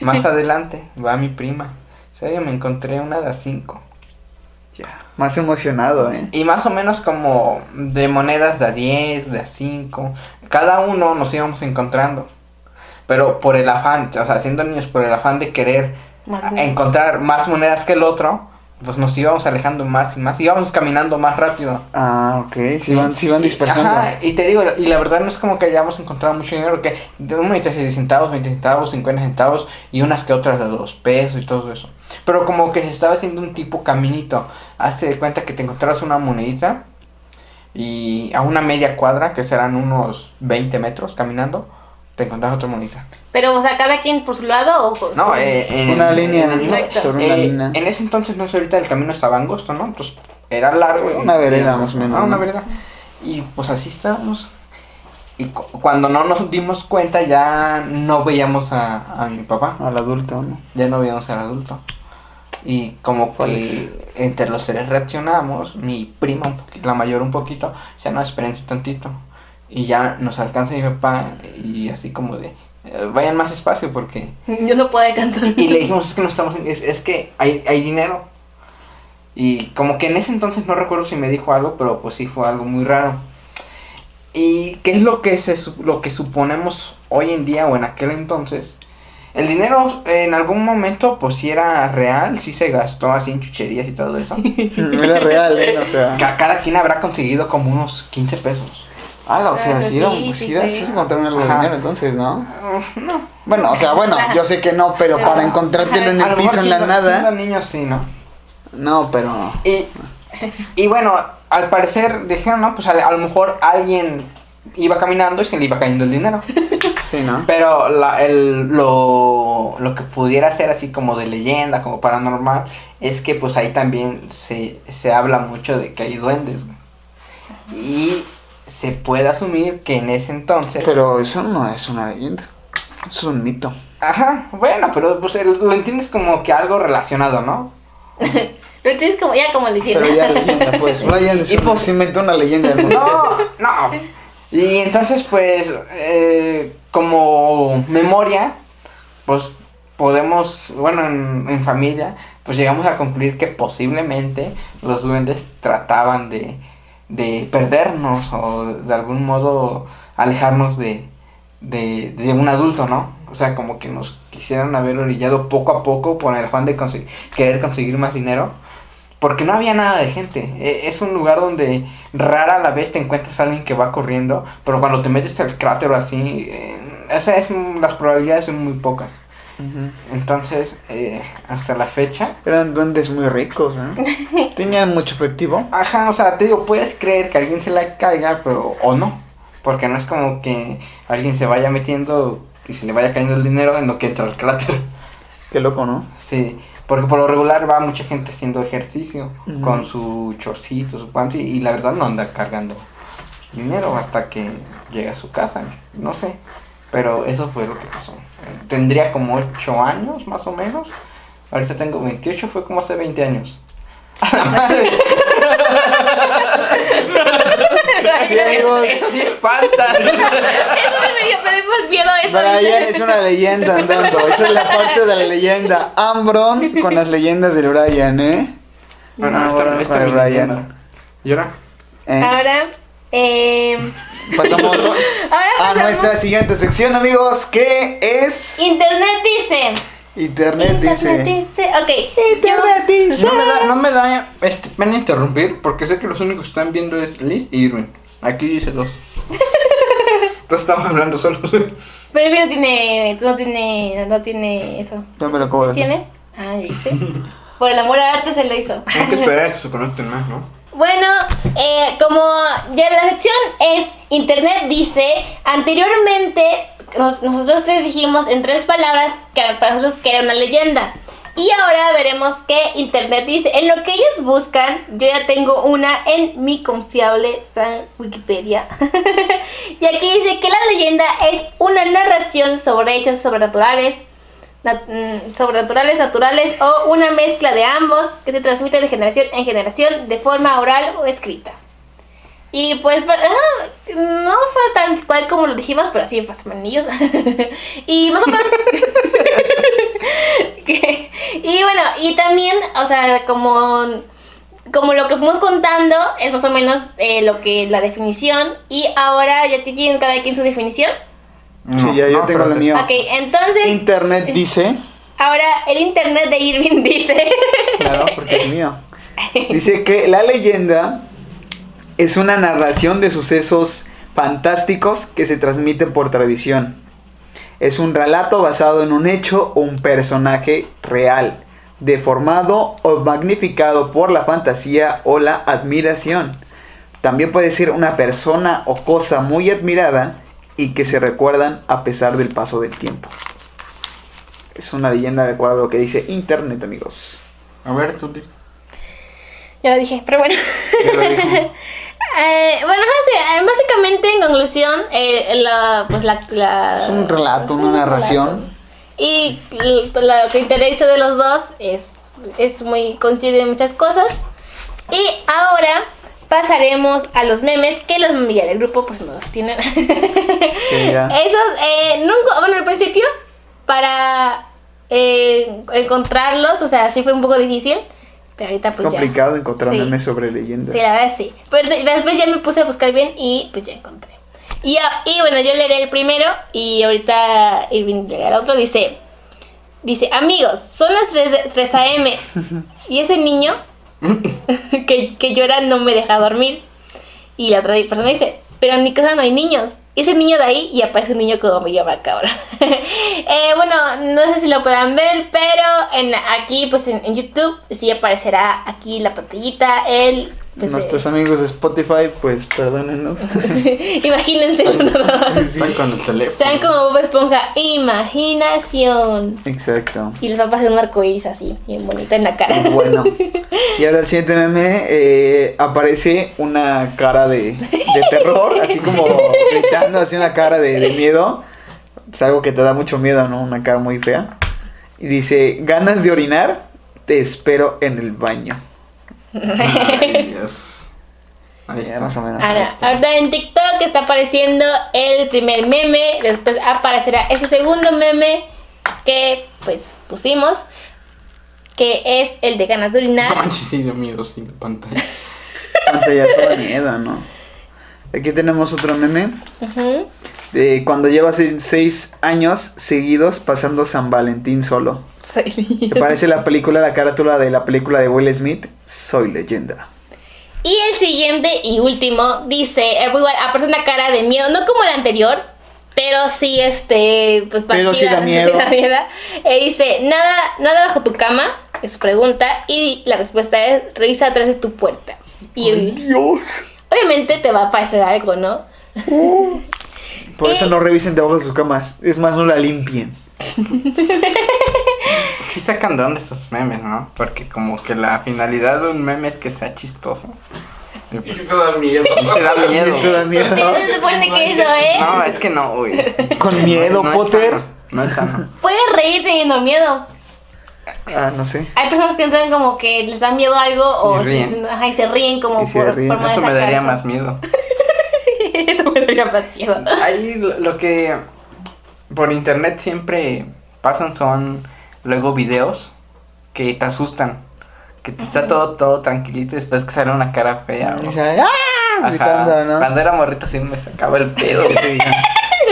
Más adelante va mi prima. O sea, yo me encontré una de a cinco. Ya. Más emocionado, ¿eh? Y más o menos como de monedas de a 10, de a 5. Cada uno nos íbamos encontrando. Pero por el afán, o sea, siendo niños, por el afán de querer Más encontrar más monedas que el otro, pues nos íbamos alejando más y más. Íbamos caminando más rápido. Ah, ok. Se van, se van dispersando. Ajá, y te digo, y la verdad no es como que hayamos encontrado mucho dinero, que de un 26 centavos, 20 centavos, 50 centavos y unas que otras de 2 pesos y todo eso. Pero como que se estaba haciendo un tipo caminito. Hazte de cuenta que te encontrabas una monedita y a una media cuadra, que serán unos 20 metros caminando, te encontrabas otra monedita. Pero, o sea, cada quien por su lado o... No, eh, en, Una línea, en el- Recto. sobre una eh, línea. en ese entonces, no sé, ahorita el camino estaba angosto, ¿no? Entonces era largo. y- Una vereda, y- más o menos, Ah, una vereda. Y pues así estábamos. Y cu- cuando no nos dimos cuenta, ya no veíamos a, a mi papá. Al adulto, ¿no? Ya no veíamos al adulto. Y como que entre los tres reaccionamos, mi prima, un poquito, la mayor un poquito, ya no, espérense tantito. Y ya nos alcanza mi papá y así como de, eh, vayan más despacio porque Yo no puedo alcanzar. y le dijimos, es que no estamos, es, es que hay, hay dinero. Y como que en ese entonces no recuerdo si me dijo algo, pero pues sí fue algo muy raro. ¿Y qué es lo que, se, lo que suponemos hoy en día o en aquel entonces? El dinero en algún momento pues sí era real, sí se gastó así en chucherías y todo eso. Era real, ¿eh? O sea. Ca- Cada quien habrá conseguido como unos 15 pesos. Ah, o sea, Ah, sí, era, sí, sí, sí era- fue. sí se encontraron algo de dinero entonces, ¿no? No. Bueno, o sea, bueno, yo sé que no, pero Pero- para encontrártelo en A el piso en la siendo nada. niños sí, ¿no? No, pero. Y, y bueno, al parecer dijeron, no, pues a, a lo mejor alguien iba caminando y se le iba cayendo el dinero. Sí, ¿no? Pero la, el, lo, lo que pudiera ser así como de leyenda, como paranormal, es que pues ahí también se, se habla mucho de que hay duendes. güey. Y se puede asumir que en ese entonces... Pero eso no es una leyenda. Es un mito. Ajá, bueno, pero pues lo entiendes como que algo relacionado, ¿no? Lo entiendes como, ya como le Pero ya leyenda, pues. Y pues- se inventó una leyenda del mundo. No, no. Y entonces, pues, eh, como memoria, pues podemos, bueno, en, en familia, pues llegamos a concluir que posiblemente los duendes trataban de, de perdernos o de algún modo alejarnos de, de, un adulto, ¿no? O sea, como que nos quisieran haber orillado poco a poco por el afán de querer conseguir más dinero. Porque no había nada de gente. E- Es un lugar donde rara la vez te encuentras a alguien que va corriendo, pero cuando te metes al cráter o así, eh, esa es, las probabilidades son muy pocas. Entonces, eh, hasta la fecha, Eran duendes muy ricos, ¿eh? Tenían mucho efectivo. ajá, o sea, te digo, puedes creer que alguien se la caiga, pero o no. Porque no es como que alguien se vaya metiendo y se le vaya cayendo el dinero en lo que entra al cráter. Qué loco, ¿no? Sí, porque por lo regular va mucha gente haciendo ejercicio con su chorcito, su panty, y la verdad no anda cargando dinero hasta que llega a su casa, no sé. Pero eso fue lo que pasó. Tendría como 8 años más o menos. Ahorita tengo 28, fue como hace 20 años. ¡A la madre! Sí, amigos. Eso sí espanta. Eso me dio, me dio más miedo eso. Brian es una leyenda andando. Esa es la parte de la leyenda. Ambron con las leyendas del Brian, ¿eh? Bueno, esta, Ambron esta mi Brian. ¿Y ahora? ¿Eh? Ahora, eh, Pasamos ahora a nuestra siguiente sección, amigos, que es Internet dice. Internet, Internet dice. dice. Ok. Yo, dice. No me da, no me da este, pena interrumpir porque sé que los únicos que están viendo es Liz y Irwin. Aquí dice dos. Entonces estamos hablando solos. pero el mío no tiene, no tiene, no tiene eso. No me lo acabo de decir. ¿Tienes? Ah, ya viste. Por el amor al arte se lo hizo. Hay que esperar a que se conecten más, ¿no? Bueno, eh, como ya la sección es Internet dice, anteriormente nos- nosotros les dijimos en tres palabras que para nosotros que era una leyenda. Y ahora veremos qué Internet dice. En lo que ellos buscan, yo ya tengo una en mi confiable Wikipedia. y aquí dice que la leyenda es una narración sobre hechos sobrenaturales, mm, sobrenaturales, naturales o una mezcla de ambos que se transmite de generación en generación de forma oral o escrita. Y pues no fue tan cual como lo dijimos, pero sí fue manillos. y más o menos. y bueno, y también, o sea, como, como lo que fuimos contando es más o menos eh, lo que la definición. Y ahora ya tienen cada quien su definición. No, Sí, ya yo no, tengo la mía. Ok, entonces, Internet dice, ahora el internet de Irving dice. claro, porque es mío. Dice que la leyenda es una narración de sucesos fantásticos que se transmiten por tradición. Es un relato basado en un hecho o un personaje real, deformado o magnificado por la fantasía o la admiración. También puede ser una persona o cosa muy admirada y que se recuerdan a pesar del paso del tiempo. Es una leyenda de acuerdo a lo que dice Internet, amigos. A ver, tú. Ya lo dije, pero bueno. Eh, bueno, eh, básicamente en conclusión, eh, la, pues la, la- Es un relato, es una un narración. relato. Y lo que interesa de los dos es, es muy coincide en muchas cosas. Y ahora pasaremos a los memes que los memes del grupo pues nos tienen. Esos, eh, nunca, bueno, al principio, para eh, encontrarlos, o sea, sí fue un poco difícil. Pero ahorita pues complicado encontrar Sí. memes sobre leyendas. Sí, la verdad sí. Pero de- después ya me puse a buscar bien y pues ya encontré. Y, y bueno, yo leeré el primero y ahorita Irving leerá el otro. Dice, dice, amigos, son las 3, de- 3 a.m. y ese niño que, que llora no me deja dormir. Y la otra persona dice, pero en mi casa no hay niños. Y ese niño de ahí y aparece un niño como medio macabro. Eh, bueno, no sé si lo puedan ver, pero en, aquí pues en, en YouTube sí aparecerá aquí la pantallita, el... Pues, Nuestros eh, amigos de Spotify, pues perdónenos. imagínense Sí. Están con el teléfono. Sean como Bob Esponja, imaginación. Exacto. Y les va a pasar un arcoíris así, bien bonito en la cara. Bueno. Y ahora el siguiente meme eh, aparece una cara de, de terror, así como gritando, así una cara de, de miedo. Es algo que te da mucho miedo, ¿no? Una cara muy fea. Y dice, ganas de orinar, te espero en el baño. Ay, Dios. Ahí Ya, está. más o menos. Ahora, ahorita en TikTok está apareciendo el primer meme, después aparecerá ese segundo meme que pues pusimos, que es el de ganas de orinar. manches, sí, miedo, sí, de pantalla. Pantallazo da miedo, ¿no? Aquí tenemos otro meme. Ujú. Cuando llevas seis- seis años seguidos pasando San Valentín solo. Soy Me parece la película, la carátula de la película de Will Smith, Soy leyenda. Y el siguiente y último dice, eh, igual aparece una cara de miedo, no como la anterior, pero sí este, pues Pero sí parecida, da miedo. da miedo. Eh, dice, nada, nada bajo tu cama, es su pregunta, y la respuesta es, revisa atrás de tu puerta. Y Dios. obviamente te va a aparecer algo, ¿no? Por eso Eh. no revisen debajo de sus camas. Es más, no la limpien. Sí sacan de dónde esos memes, ¿no? Porque como que la finalidad de un meme es que sea chistoso. Y Y pues, eso da miedo. y se da miedo. Da miedo. Se supone que eso es. No, es que no, güey. Con miedo, No Potter. sano, No es sano. Puedes reír teniendo miedo. Ah, no sé. Hay personas que entran como que les da miedo algo o Y ríen. se, ajá, y se ríen como Y se por ríen. forma Eso me daría más miedo. eso me miedo. Ahí lo que por internet siempre pasan son luego videos que te asustan. Que te está todo, todo tranquilito y después que sale una cara fea. o- O sea, ¡ah! Gritando, ¿no? Cuando era morrito sí me sacaba el pedo.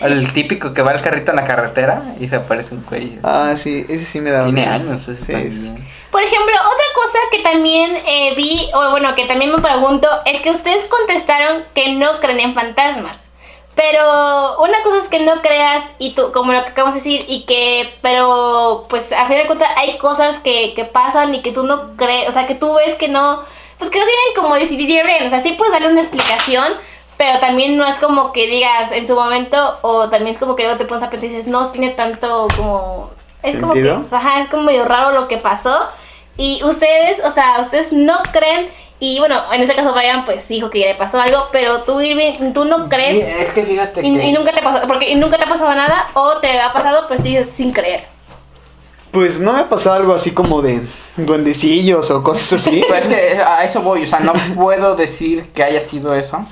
el típico que va el carrito en la carretera y se aparece un cuello. Ah, sí, ese sí me da Tiene miedo. años ese Sí, también. Por ejemplo, otra cosa que también eh, vi, o bueno, que también me pregunto, es que ustedes contestaron que no creen en fantasmas. Pero una cosa es que no creas y tú, como lo que acabamos de decir, y que, pero pues a fin de cuentas hay cosas que, que pasan y que tú no crees, o sea, que tú ves que no, pues que no tienen como decidir bien, o sea, sí puedes darle una explicación, pero también no es como que digas en su momento, o también es como que luego te pones a pensar y dices, no tiene tanto como, es como que, ¿Sentido? o sea, ajá, es como medio raro lo que pasó. Y ustedes, o sea, ustedes no creen, y bueno, en este caso Brian pues dijo que ya le pasó algo, pero tú Irving, tú no crees es que fíjate y, que y nunca te pasó, porque nunca te ha pasado nada, o te ha pasado, pero sigues sin creer. Pues no me ha pasado algo así como de duendecillos o cosas así. Pues es que a eso voy, o sea, no puedo decir que haya sido eso,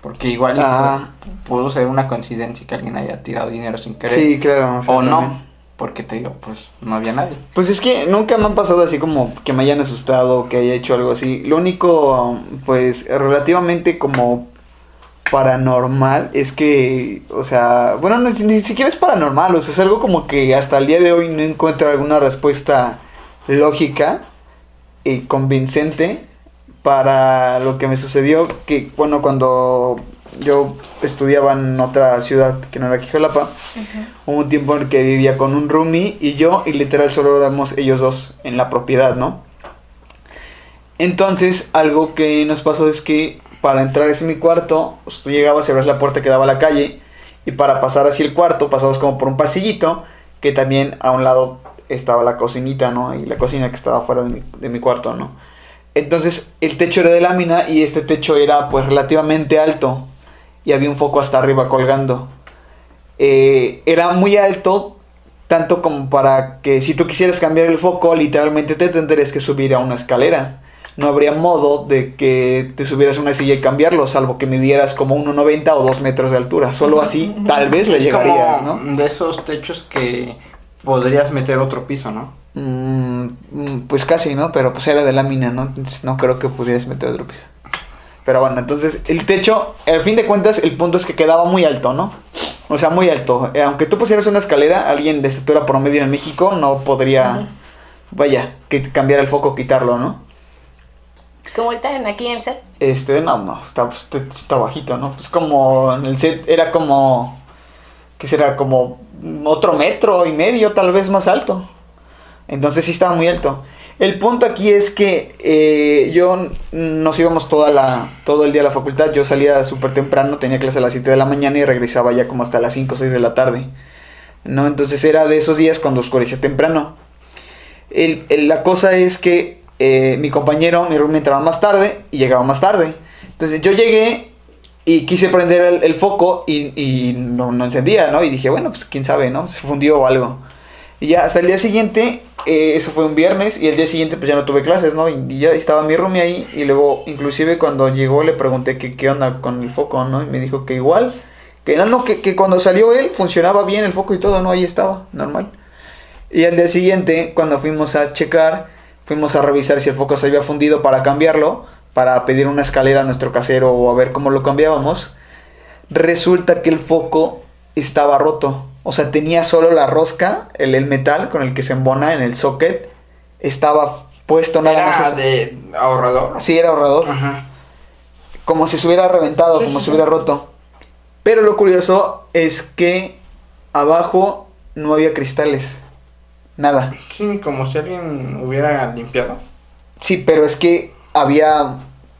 porque igual y Ah. fue- pudo ser una coincidencia que alguien haya tirado dinero sin querer. Sí, claro. sea, o no, también. Porque te digo, pues no había nadie. Pues es que nunca me han pasado así como que me hayan asustado, que haya hecho algo así. Lo único, pues, relativamente como paranormal es que, o sea, bueno, ni siquiera es paranormal, o sea, es algo como que hasta el día de hoy no encuentro alguna respuesta lógica y convincente para lo que me sucedió, que, bueno, cuando yo estudiaba en otra ciudad que no era Jalapa, Hubo un tiempo en el que vivía con un roomie y yo, y literal solo éramos ellos dos en la propiedad, ¿no? Entonces, algo que nos pasó es que para entrar a mi cuarto, pues, tú llegabas y abrías la puerta que daba a la calle, y para pasar hacia el cuarto, pasabas como por un pasillito, que también a un lado estaba la cocinita, ¿no? Y la cocina que estaba fuera de mi, de mi cuarto, ¿no? Entonces, el techo era de lámina y este techo era pues relativamente alto, y había un foco hasta arriba colgando eh, era muy alto, tanto como para que si tú quisieras cambiar el foco, literalmente te tendrías que subir a una escalera. No habría modo de que te subieras a una silla y cambiarlo, salvo que midieras como 1,90 o 2 metros de altura. Solo así tal vez le llegarías, ¿no? de esos techos que podrías meter otro piso, ¿no? Mm, mm, pues casi, ¿no? Pero pues era de lámina, ¿no? Entonces no creo que pudieras meter otro piso. Pero bueno, entonces el techo, al fin de cuentas, el punto es que quedaba muy alto, ¿no? O sea, muy alto. Eh, aunque tú pusieras una escalera, alguien de estatura promedio en México no podría, vaya, que cambiar el foco, quitarlo, ¿no? Como ahorita en, aquí en el set. Este, no, no, está, pues, está bajito, ¿no? Pues como en el set era como, ¿qué será? Como otro metro y medio, tal vez más alto. Entonces sí estaba muy alto. El punto aquí es que eh, yo nos íbamos toda la, todo el día a la facultad. Yo salía súper temprano, tenía clase a las 7 de la mañana y regresaba ya como hasta las 5 o 6 de la tarde. ¿No? Entonces era de esos días cuando oscurecía temprano. El- el- la cosa es que eh, mi compañero, mi roommate entraba más tarde y llegaba más tarde. Entonces yo llegué y quise prender el, foco y, y no, no encendía, ¿no? Y dije, bueno, pues quién sabe, ¿no? Se fundió o algo. Y ya hasta el día siguiente, eh, eso fue un viernes, y el día siguiente pues ya no tuve clases, ¿no? Y, ya estaba mi roomie ahí, y luego inclusive cuando llegó le pregunté que qué onda con el foco, ¿no? Y me dijo que igual, que no, no, que, que cuando salió él funcionaba bien el foco y todo, ¿no? Ahí estaba, normal. Y al día siguiente, cuando fuimos a checar, fuimos a revisar si el foco se había fundido para cambiarlo, para pedir una escalera a nuestro casero o a ver cómo lo cambiábamos. Resulta que el foco estaba roto. O sea, tenía solo la rosca, el, el metal con el que se embona en el socket. Estaba puesto nada más. Era eso. de ahorrador. Sí, era ahorrador. Ajá. Como si se hubiera reventado, Sí, como sí, si sí. hubiera roto. Pero lo curioso es que abajo no había cristales. Nada. Sí, como si alguien hubiera limpiado. Sí, pero es que había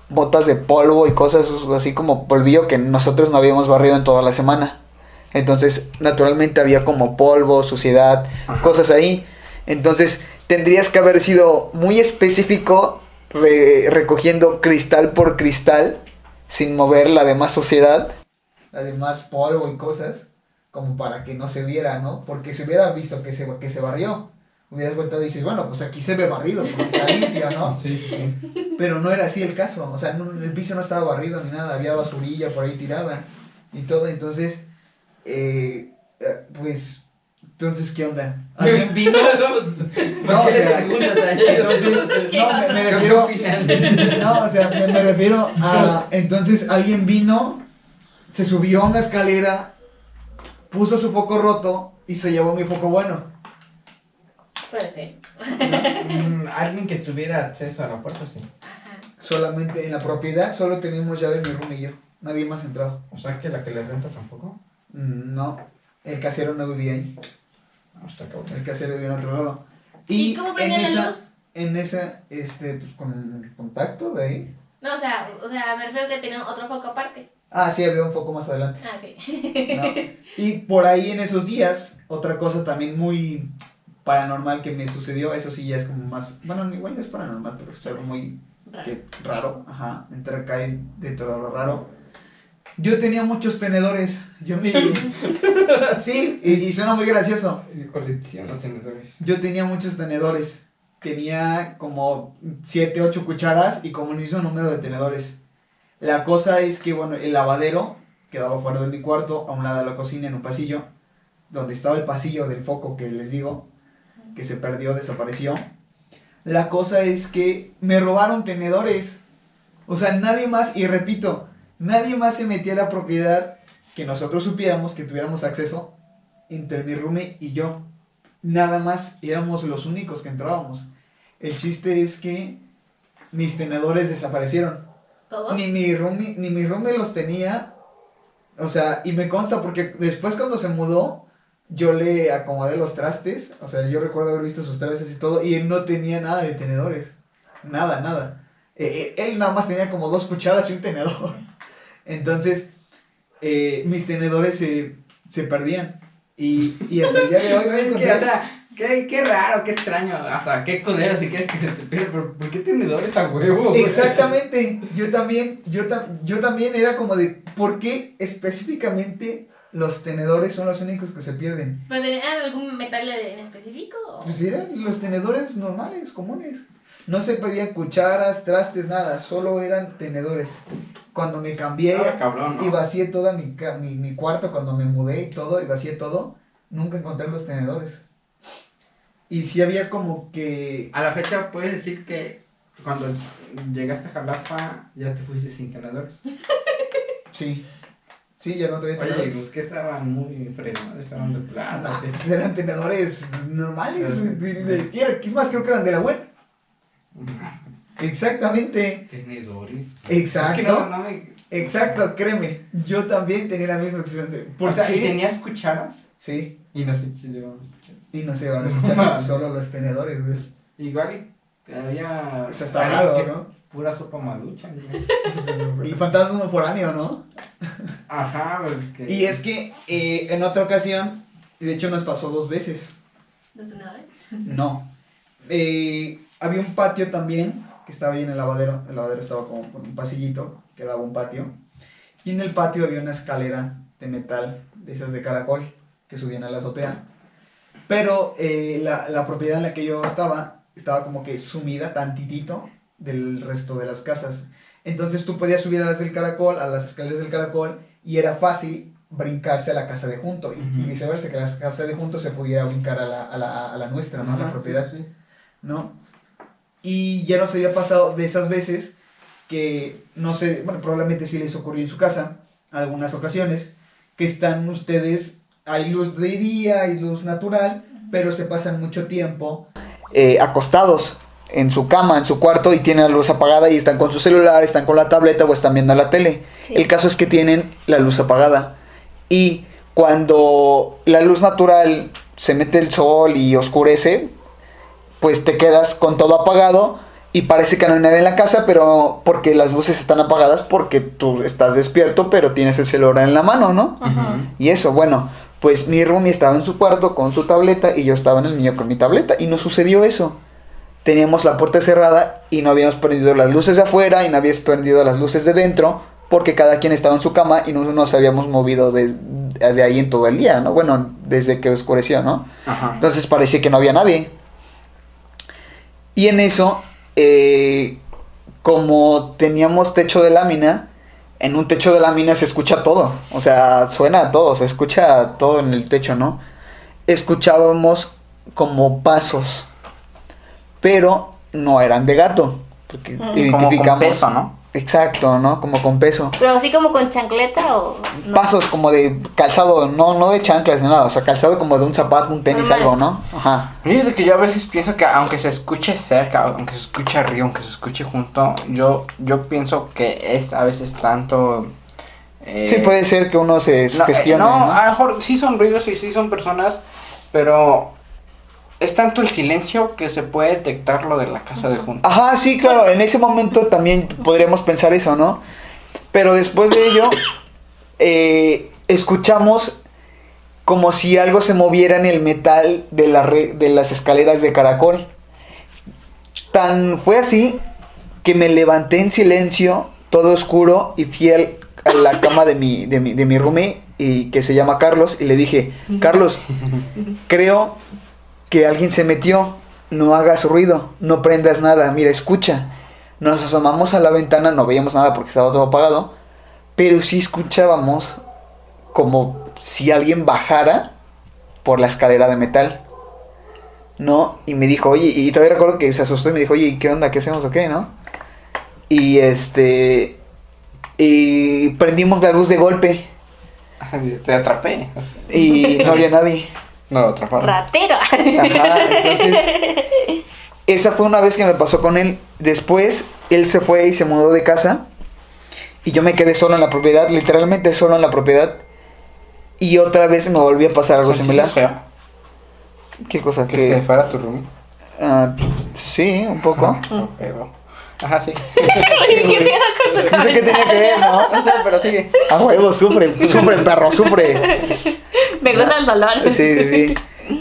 botas de polvo y cosas así como polvillo que nosotros no habíamos barrido en toda la semana. Entonces, naturalmente había como polvo, suciedad, Ajá. cosas ahí. Entonces, tendrías que haber sido muy específico re- recogiendo cristal por cristal sin mover la demás suciedad. La demás polvo y cosas, como para que no se viera, ¿no? Porque si hubiera visto que se, que se barrió, hubieras vuelto y dices, bueno, pues aquí se ve barrido, porque está limpio, ¿no? Sí, sí, sí. Pero no era así el caso, o sea, no- el piso no estaba barrido ni nada, había basurilla por ahí tirada y todo, entonces, eh, eh, pues, entonces, ¿qué onda? ¿Alguien vino? No, o sea, entonces, no, me, me refiero, no, o sea, me, me refiero a, entonces, alguien vino, se subió a una escalera, puso su foco roto y se llevó mi foco bueno. Puede ser. Mm, Alguien que tuviera acceso a la puerta, sí. Ajá. Solamente en la propiedad, solo teníamos llave mi room y yo, nadie más entraba. O sea que la que le renta tampoco. Mm, No, el casero no vivía ahí. No, está cabrón. El casero vivía en otro lado. ¿Y cómo en prendían la esa, luz? en esa, este, pues con contacto de ahí. No, o sea, o sea, me refiero que tenía otro foco aparte. Ah, sí, había un foco más adelante. Ah, ok. ¿no? Y por ahí en esos días, otra cosa también muy paranormal que me sucedió, eso sí ya es como más, bueno, igual no es paranormal, pero es algo muy Raro. que- raro, ajá, entra acá de todo lo raro. Yo tenía muchos tenedores. Yo me. sí, y, y suena muy gracioso. Yo colecciono tenedores. Yo tenía muchos tenedores. Tenía como 7, 8 cucharas y como el mismo número de tenedores. La cosa es que, bueno, el lavadero quedaba fuera de mi cuarto, a un lado de la cocina, en un pasillo, donde estaba el pasillo del foco que les digo, que se perdió, desapareció. La cosa es que me robaron tenedores. O sea, nadie más, y repito, nadie más se metía a la propiedad que nosotros supiéramos, que tuviéramos acceso, entre mi roomie y yo. Nada más, éramos los únicos que entrábamos. El chiste es que mis tenedores desaparecieron. ¿Todos? Ni mi roomie, ni mi roomie los tenía. O sea, y me consta porque después cuando se mudó, yo le acomodé los trastes. O sea, yo recuerdo haber visto sus trastes y todo. Y él no tenía nada de tenedores. Nada, nada. Eh, eh, él nada más tenía como dos cucharas y un tenedor. Entonces, eh, mis tenedores se, se perdían. Y, y hasta el día de hoy que, o sea, qué, qué raro, qué extraño. O sea, qué culero si quieres que se te pierda. Pero ¿por qué tenedores a huevo? güey? Exactamente, yo también, yo, ta- yo también era como de, ¿por qué específicamente los tenedores son los únicos que se pierden? ¿Pero tenían algún metal en específico? o- Pues eran los tenedores normales, comunes. No se perdían cucharas, trastes, nada, solo eran tenedores. Cuando me cambié Ah, cabrón, ¿no? y vacié toda mi, mi, mi cuarto, cuando me mudé y todo, y vacié todo, nunca encontré los tenedores. Y sí había como que... A la fecha puedes decir que cuando llegaste a Jalapa ya te fuiste sin tenedores. Sí, sí, ya no traía Oye, tenedores. pues que estaban muy fregados, estaban de plata. Pues eran tenedores normales. Ajá. güey, de- de- ¿qué era? ¿Qué es más? Creo que eran de la web. Exactamente. Tenedores. Exacto. Es que no, no me... Exacto, créeme. Yo también tenía la misma opción de. ¿Por O sea, qué? ¿y tenías cucharas? Sí. Y no si llevaban cucharas. Y no se van a escuchar solo los tenedores, güey. Igual y había... O sea, está alguien raro, ¿no? Pura sopa malucha. güey. El fantasma foráneo, ¿no? Ajá, pues que... Y es que eh, en otra ocasión, de hecho nos pasó dos veces. ¿Los tenedores? No. Eh, había un patio también que estaba ahí en el lavadero. El lavadero estaba como con un pasillito que daba un patio. Y en el patio había una escalera de metal, de esas de caracol, que subían a la azotea. Pero eh, la, la propiedad en la que yo estaba estaba como que sumida tantitito del resto de las casas. Entonces tú podías subir a las del caracol, a las escaleras del caracol, y era fácil brincarse a la casa de junto. Y, y Ujú. viceversa, que la casa de junto se pudiera brincar a la, a la, a la nuestra, ¿no? A la propiedad. sí, sí. ¿no? Y ya nos había pasado de esas veces que, no sé, bueno, probablemente sí les ocurrió en su casa, algunas ocasiones, que están ustedes, hay luz de día, hay luz natural, pero se pasan mucho tiempo eh, acostados en su cama, en su cuarto, y tienen la luz apagada y están con su celular, están con la tableta o están viendo la tele. Sí. El caso es que tienen la luz apagada. Y cuando la luz natural se mete el sol y oscurece, pues te quedas con todo apagado y parece que no hay nadie en la casa, pero porque las luces están apagadas porque tú estás despierto, pero tienes el celular en la mano, ¿no? Ajá. Y eso, bueno, pues mi roomie estaba en su cuarto con su tableta y yo estaba en el mío con mi tableta y no sucedió eso. Teníamos la puerta cerrada y no habíamos prendido las luces de afuera y no habíamos prendido las luces de dentro porque cada quien estaba en su cama y no nos habíamos movido de, de ahí en todo el día, ¿no? Bueno, desde que oscureció, ¿no? Ajá. Entonces parecía que no había nadie. Y en eso, eh, como teníamos techo de lámina, en un techo de lámina se escucha todo. O sea, suena todo, se escucha todo en el techo, ¿no? Escuchábamos como pasos, pero no eran de gato. Porque Mm. Como con identificamos. peso, ¿no? Exacto, ¿no? Como con peso. Pero así como con chancleta o. no? Pasos como de calzado, no, no de chanclas ni nada, o sea, calzado como de un zapato, un tenis, Normal. algo, ¿no? Ajá. Fíjate que yo a veces pienso que aunque se escuche cerca, aunque se escuche arriba, aunque se escuche junto, yo, yo pienso que es a veces tanto... eh, Sí, puede ser que uno se No, eh, sugestione. no, ¿no? a lo mejor sí son ruidos y sí son personas, pero es tanto el silencio que se puede detectar lo de la casa de junto. Ajá, sí, claro, en ese momento también podríamos pensar eso, ¿no? Pero después de ello, eh, escuchamos como si algo se moviera en el metal de, la re- de las escaleras de caracol. Tan fue así que me levanté en silencio, todo oscuro, y fui al, a la cama de mi, de mi, de mi roomie y que se llama Carlos y le dije, Carlos, creo que alguien se metió, no hagas ruido, no prendas nada, mira, escucha. Nos asomamos a la ventana, no veíamos nada porque estaba todo apagado, pero sí escuchábamos como si alguien bajara por la escalera de metal. ¿No? Y me dijo, oye, y todavía recuerdo que se asustó y me dijo, oye, ¿qué onda? ¿Qué hacemos o qué? ¿No? Y este. Y prendimos la luz de golpe Te atrapé. y no había nadie. No lo atraparon. Ratero. Ajá, entonces. Esa fue una vez que me pasó con él. Después, él se fue y se mudó de casa. Y yo me quedé solo en la propiedad, literalmente solo en la propiedad. Y otra vez me volvió a pasar algo ¿Sentiste similar. feo? ¿Qué cosa? Que Que, se fuera tu roomie. Ah, sí, un poco. Ajá, sí. Qué pedo con su No sé qué tenía que ver, ¿no? No sé, pero sigue. A huevo, sufre, sufre, perro, sufre. Me gusta el dolor. Sí, sí, sí.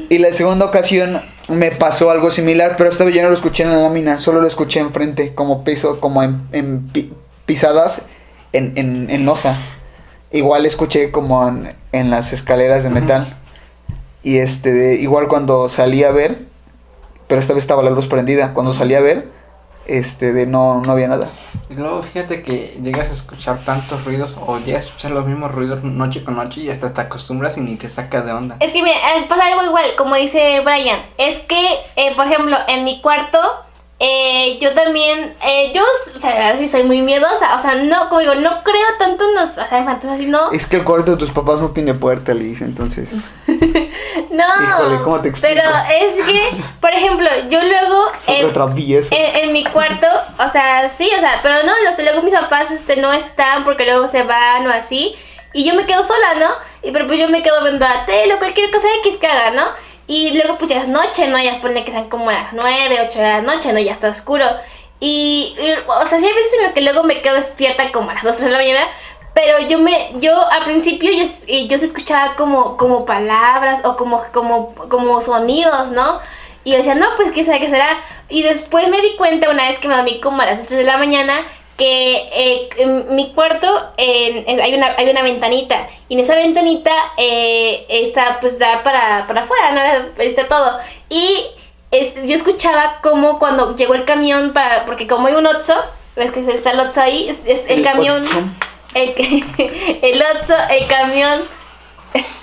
Y la segunda ocasión me pasó algo similar, pero esta vez ya no lo escuché en la lámina, solo lo escuché enfrente, como piso, como en, en pi- pisadas en, en, en losa. Igual escuché como en, en las escaleras de metal. Y este, de- igual cuando salí a ver, pero esta vez estaba la luz prendida, cuando salí a ver, este, de no, no había nada. Y luego fíjate que llegas a escuchar tantos ruidos o llegas a escuchar los mismos ruidos noche con noche y hasta te acostumbras y ni te sacas de onda. Es que mira, eh, pasa algo igual, como dice Brian. Es que, eh, por ejemplo, en mi cuarto, eh, yo también, eh, yo, o sea, ahora sí soy muy miedosa. O sea, no, como digo, no creo tanto en los, o sea, en fantasmas, sino. Es que el cuarto de tus papás no tiene puerta, Liz, entonces... No, Híjole, ¿cómo te explico? pero es que, por ejemplo, yo luego en, en, en mi cuarto, o sea, sí, o sea, pero no, los, luego mis papás este, no están porque luego se van o así, y yo me quedo sola, ¿no? Y pero pues yo me quedo viendo la tele o cualquier cosa X que haga, ¿no? Y luego pues ya es noche, ¿no? Ya pone que sean como las 9, 8 de la noche, ¿no? Ya está oscuro. Y, y, o sea, sí hay veces en las que luego me quedo despierta como a las 2, 3 de la mañana. Pero yo me, yo al principio yo, eh, yo se escuchaba como, como palabras o como, como, como sonidos, ¿no? Y yo decía, no, pues qué sabe qué será. Y después me di cuenta una vez que me dormí como a las 3 de la mañana que eh, en mi cuarto en- hay, una, hay una ventanita y en esa ventanita eh, está pues da para, para afuera, ¿no? está todo. Y es- yo escuchaba como cuando llegó el camión para, porque como hay un Otso, ves que está el Otso ahí, es, es el, camión, Ocho. el, el Otso, el camión,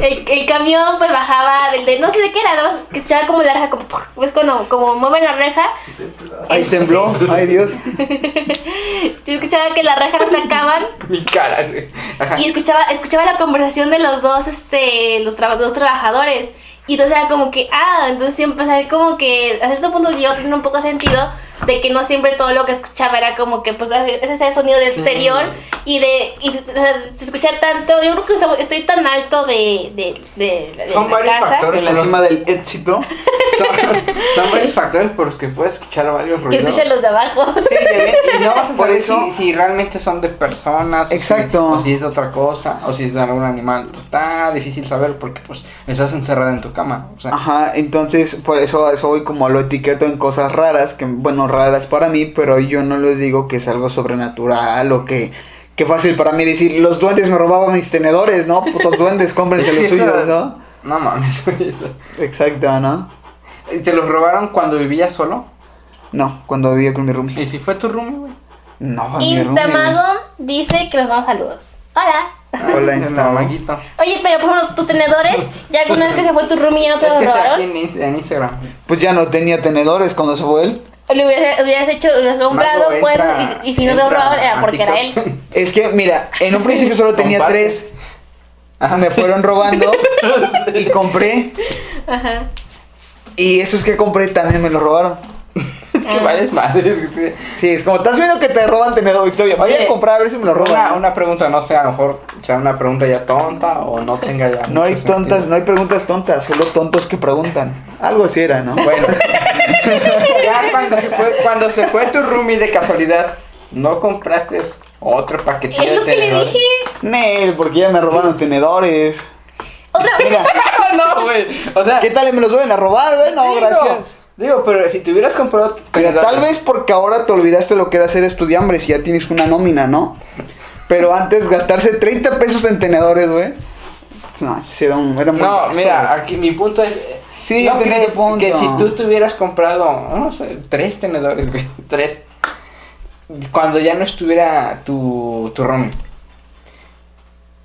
el, el camión pues bajaba del de, no sé de qué era, nada más que escuchaba como la reja, como, pues como, como mueven la reja, Ahí tembló, ay Dios. yo escuchaba que la reja la sacaban Mi cara, güey. Ajá. y escuchaba, escuchaba la conversación de los dos, este, los traba- dos trabajadores. Y entonces era como que, ah, entonces ver como que a cierto punto yo tenía un poco sentido de que no siempre todo lo que escuchaba era como que, pues, ese es el sonido del exterior y de, y o sea, se escucha tanto, yo creo que estoy tan alto de, de, de, de Son la varios casa factores. En la cima del éxito. Son, son varios factores por los que puedes escuchar varios que ruidos. escuchan los de abajo. Sí, de- y no vas a Por saber eso- si, si realmente son de personas. o si- Exacto. O si, es de otra cosa, o si es de algún animal. Está difícil saber porque pues estás encerrada en tu cama. O sea, Ajá, entonces por eso eso voy como lo etiqueto en cosas raras, que bueno, raras para mí, pero yo no les digo que es algo sobrenatural o que, que fácil para mí decir, los duendes me robaban mis tenedores, ¿no? Putos duendes, cómprense los suyos, ¿no? no mames, eso. Exacto, ¿no? ¿Y ¿Te los robaron cuando vivías solo? No, cuando vivía con mi roomie. ¿Y si fue tu roomie, güey? No. Instamago dice que nos manda saludos. Hola. Hola, Es Instamago. maguito. Oye, pero por ejemplo, tus tenedores, ya alguna vez que se fue tu roomie ya no te Es los robaron. en, Inst- en Instagram. Pues ya no tenía tenedores cuando se fue él. Le hubieras, hubieras hecho, le hubieras comprado, Mago, pues, entra- y, y si no te lo robaban era porque era él. Es que, mira, en un principio solo tenía Comparte. tres. Ajá. Me fueron robando y compré. Ajá. Y esos que compré también me los robaron. Que Ah. vales madres, güey. Sí, es como, estás viendo que te roban tenedor y todavía voy Oye, a comprar a ver si me lo roban. Una, una pregunta, no sé, a lo mejor sea una pregunta ya tonta o no tenga ya. No hay tontas, sentido. no hay preguntas tontas, solo tontos que preguntan. Algo así era, ¿no? Bueno, ya cuando se, fue, cuando se fue tu roomie de casualidad, ¿no compraste otro paquetito Es lo de que le dije. Nel, porque ya me robaron tenedores. Otra vez. Mira, no, güey. O sea, ¿qué tal me los vuelven a robar, güey? No, digo, gracias. Digo, pero si te hubieras comprado tenedores- tal vez porque ahora te olvidaste lo que era ser estudiante si ya tienes una nómina, ¿no? Pero antes gastarse 30 pesos en tenedores, güey. No, era un, era muy No, gasto, mira, güey. aquí mi punto es. Sí, ¿no crees punto. que si tú te hubieras comprado, no sé, tres tenedores, güey, tres, cuando ya no estuviera tu, tu roomie,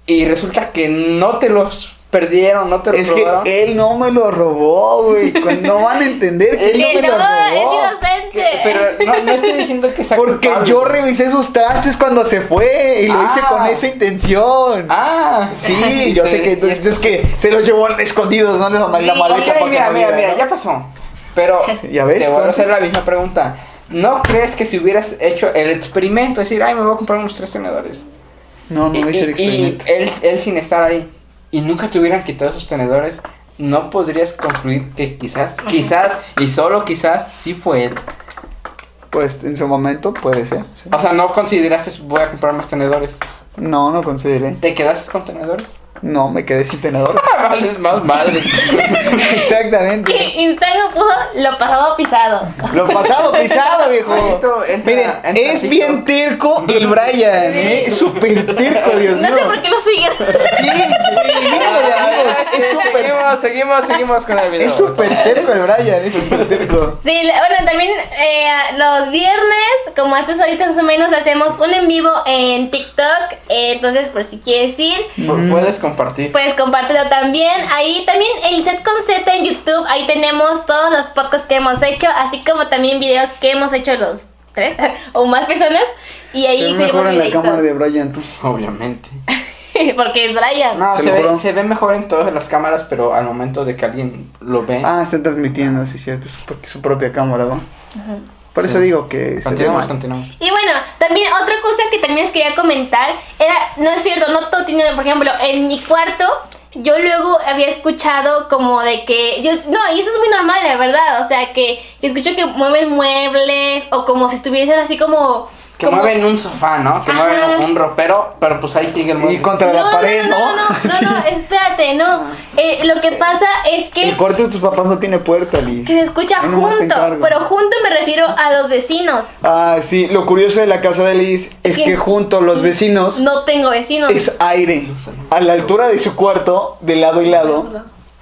y resulta que no te los perdieron, no te los Es que robaron, él no me lo robó, güey. No van a entender que él no Que me lo no, es robó. inocente. que- pero no, no estoy diciendo que sea Porque culpable. yo revisé sus trastes cuando se fue y lo hice Ah. con esa intención. Ah, Sí, yo sé que entonces esto- es que se los llevó escondidos, no les la Sí, maleta mira, no mira, mira, ¿no? ya pasó. Pero ¿Ya ves? te voy a hacer la misma pregunta. ¿No crees que si hubieras hecho el experimento, decir, ay, me voy a comprar unos tres tenedores? No, no y, hice el experimento. y él, él sin estar ahí, y nunca te hubieran quitado esos tenedores, ¿no podrías concluir que quizás, quizás, y solo quizás, sí fue él? Pues en su momento puede ser. sí. O sea, no consideraste, voy a comprar más tenedores. No, no consideré. ¿Te quedaste con tenedores? No, me quedé sin tenedor. Vales más madre. Exactamente. Instagram puso lo pasado pisado. Lo pasado pisado, viejo. Manito, entra- Miren, entra es bien terco el Brian, ¿eh? Súper terco, Dios No mío. sé por qué lo siguen. Sí, míralo de amigos. Es súper. Seguimos, seguimos, seguimos con el video. Es súper terco el Brian, es súper terco. Sí, bueno, también eh, los viernes, como estas horitas más o menos, hacemos un en vivo en TikTok. eh, entonces, por si quieres ir, Pu- Puedes compartir. pues compártelo también. Ahí también el set con Z en YouTube. Ahí tenemos todos los podcasts que hemos hecho, así como también videos que hemos hecho los tres o más personas. Y ahí Se ve mejor en la cámara de Brian, tú. Obviamente. Porque es Brian. No, se ve, se ve mejor en todas las cámaras, pero al momento de que alguien lo ve. Ah, están transmitiendo, sí, cierto. Es porque es su propia cámara, ¿no? Por eso digo que. continuamos, continuamos. Y bueno, también otra cosa que también les quería comentar era, no es cierto, no todo tiene, por ejemplo, en mi cuarto, yo luego había escuchado como de que, yo, no, y eso es muy normal, la verdad, o sea, que, que escucho que mueven muebles o como si estuviesen así como... Que como- mueven un sofá, ¿no? Que Ajá. mueven un ropero, pero pues ahí sigue el Y mueble. contra la pared, ¿no? No, no, no, Sí. no, espérate, no. Eh, lo que pasa es que... El cuarto de tus papás no tiene puerta, Liz. que se escucha Ahí nomás te junto, encargo. pero junto me refiero a los vecinos. Ah, sí, lo curioso de la casa de Liz es ¿Qué? que junto a los vecinos No tengo vecinos. es aire. A la altura de su cuarto, de lado y lado,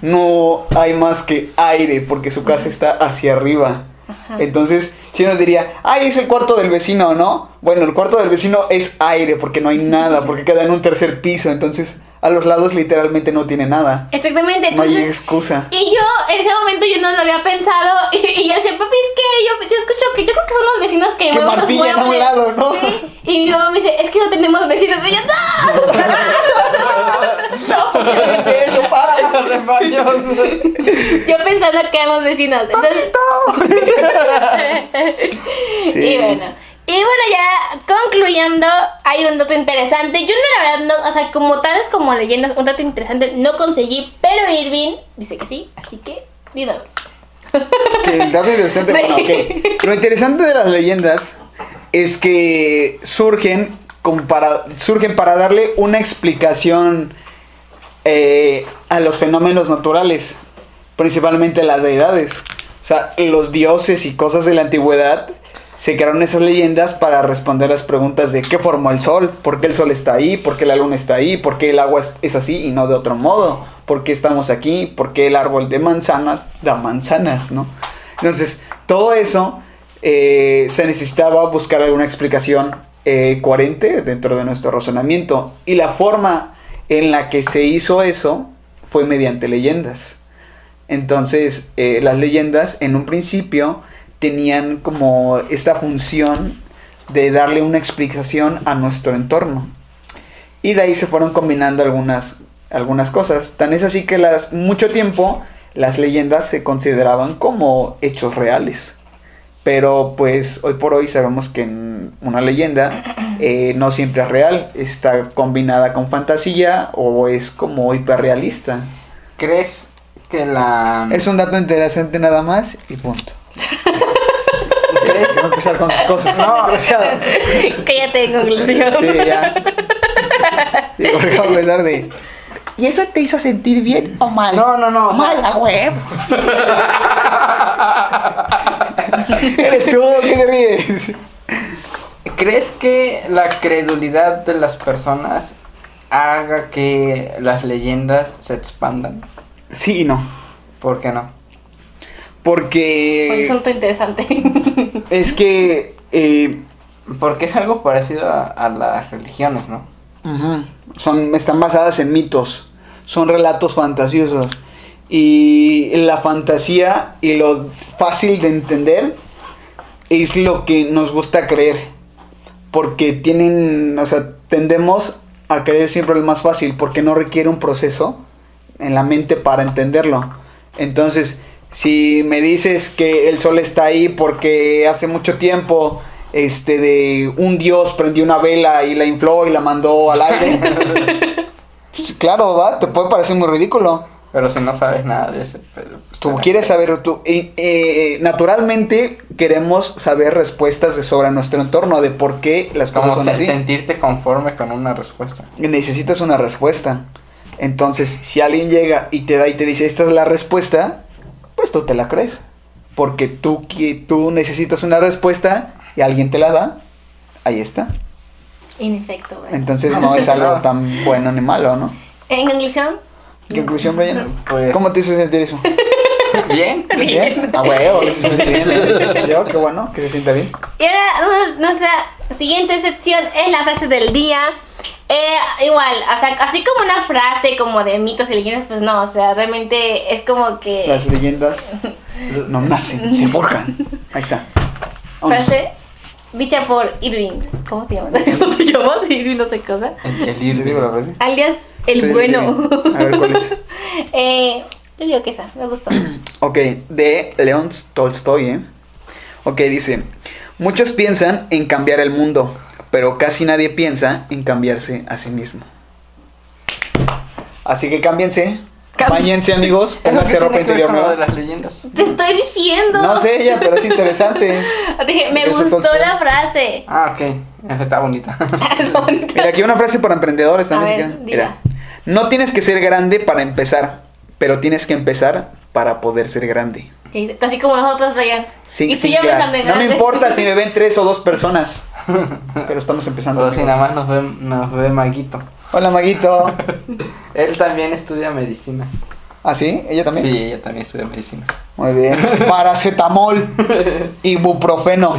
no hay más que aire porque su casa está hacia arriba. Entonces, si uno diría, ay, es el cuarto del vecino, ¿no? Bueno, el cuarto del vecino es aire porque no hay nada, porque queda en un tercer piso. Entonces, a los lados literalmente no tiene nada. Exactamente, No hay entonces... excusa. Y yo en ese momento yo no lo había pensado y, y yo decía, papi, es que yo, yo escucho que yo creo que son los vecinos que, Que martillan a un muebles". lado, ¿no? Sí. Y mi mamá me dice, es que no tenemos vecinos. Y yo, ¡no! Yo pensando que eran los vecinos. Entonces... Sí. Y bueno. Y bueno, ya concluyendo, hay un dato interesante. Yo no, la verdad, no, o sea, como tales como leyendas, un dato interesante no conseguí, pero Irving dice que sí, así que, díganos. Que el dato interesante, Sí. bueno, ok. Lo interesante de las leyendas es que surgen como para, surgen para darle una explicación eh, a los fenómenos naturales, principalmente las deidades. O sea, los dioses y cosas de la antigüedad se crearon esas leyendas para responder las preguntas de qué formó el sol, por qué el sol está ahí, por qué la luna está ahí, por qué el agua es, es así y no de otro modo, por qué estamos aquí, por qué el árbol de manzanas da manzanas, ¿no? Entonces, todo eso eh, se necesitaba buscar alguna explicación eh, coherente dentro de nuestro razonamiento y la forma en la que se hizo eso fue mediante leyendas. Entonces, eh, las leyendas en un principio tenían como esta función de darle una explicación a nuestro entorno. Y de ahí se fueron combinando algunas, algunas cosas. Tan es así que las, mucho tiempo las leyendas se consideraban como hechos reales. Pero pues hoy por hoy sabemos que en una leyenda eh, no siempre es real. Está combinada con fantasía o es como hiperrealista. ¿Crees que la. Es un dato interesante nada más y punto. ¿Crees? Voy a empezar con sus cosas. No. desgraciado. Cállate en conclusión. Sí, ya. Sí, porque a empezar de. ¿Y eso te hizo sentir bien o mal? No, no, no. o sea, Mal, a huevo. Eres tú, ¿qué te ríes? ¿Crees que la credulidad de las personas haga que las leyendas se expandan? Sí y no. ¿Por qué no? Porque Horizonte interesante. es que eh, Porque es algo parecido a, a las religiones, ¿no? Son, están basadas en mitos, son relatos fantasiosos. Y la fantasía y lo fácil de entender es lo que nos gusta creer. Porque tienen, o sea, tendemos a creer siempre el más fácil porque no requiere un proceso en la mente para entenderlo. Entonces, si me dices que el sol está ahí porque hace mucho tiempo este de un dios prendió una vela y la infló y la mandó al aire. pues, claro, va, te puede parecer muy ridículo. Pero si no sabes nada de ese pedo, pues, Tú quieres saber, tú, eh, eh, naturalmente queremos saber respuestas de sobre nuestro entorno, de por qué las cosas Como son se- así. sentirte conforme con una respuesta. necesitas una respuesta. Entonces, si alguien llega y te da y te dice, esta es la respuesta, pues tú te la crees. Porque tú, tú necesitas una respuesta y alguien te la da, ahí está. En efecto, Brian. Entonces no es algo tan bueno ni malo, ¿no? En conclusión, ¿Qué conclusión, Brian? Pues- ¿Cómo te hizo sentir eso? Bien. ¿Bien? A huevo, bien. Yo, qué bueno, que se sienta bien. Y ahora nu- nuestra siguiente sección es la frase del día. Eh, igual, o sea, así como una frase como de mitos y leyendas, pues no, o sea, realmente es como que Las leyendas no nacen, se forjan. Ahí está. Vámonos. frase dicha por Irving. ¿Cómo se llama? ¿Cómo te llamas? Irving no sé qué cosa. El, el ¿Te ir, digo la frase? Alias el Sí, bueno. A ver, ¿cuál es? eh, yo digo que esa, me gustó. Ok, de León Tolstoy, ¿eh? Ok, dice, muchos piensan en cambiar el mundo, pero casi nadie piensa en cambiarse a sí mismo. Así que cámbiense, Cam- bañense amigos, ¿Es lo que pónganse ropa ver interior lo de nueva. las leyendas? Te estoy diciendo. No sé ella, pero es interesante. Dije, me Eso gustó Tolstoy. la frase. Ah, ok. Está bonita. Es bonita. Mira, aquí una frase para emprendedores A también. ver, quieren. dila. Mira, no tienes que ser grande para empezar, pero tienes que empezar para poder ser grande. Así como nosotros, Brian. Sí, y tú sí, ya en No me importa si me ven tres o dos personas, pero estamos empezando. O si nada más nos ve, nos ve Maguito. Hola, Maguito. Él también estudia medicina. ¿Ah, sí? ¿Ella también? Sí, ella también estudia medicina. Muy bien. Paracetamol. Ibuprofeno.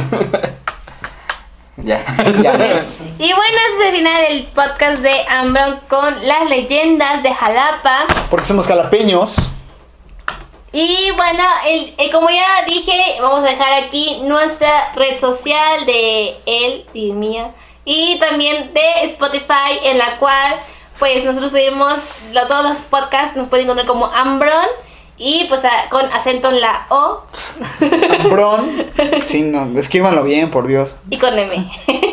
Ya. Ya. Y bueno, ese es el final del podcast de Ambron con las leyendas de Jalapa. Porque somos jalapeños. Y bueno, el- eh, como ya dije, vamos a dejar aquí nuestra red social de él y mía. Y también de Spotify, en la cual pues nosotros subimos la- todos los podcasts, nos pueden encontrar como Ambron. Y pues a- con acento en la O Ambron. Sí, no, escríbanlo bien, por Dios. y con M.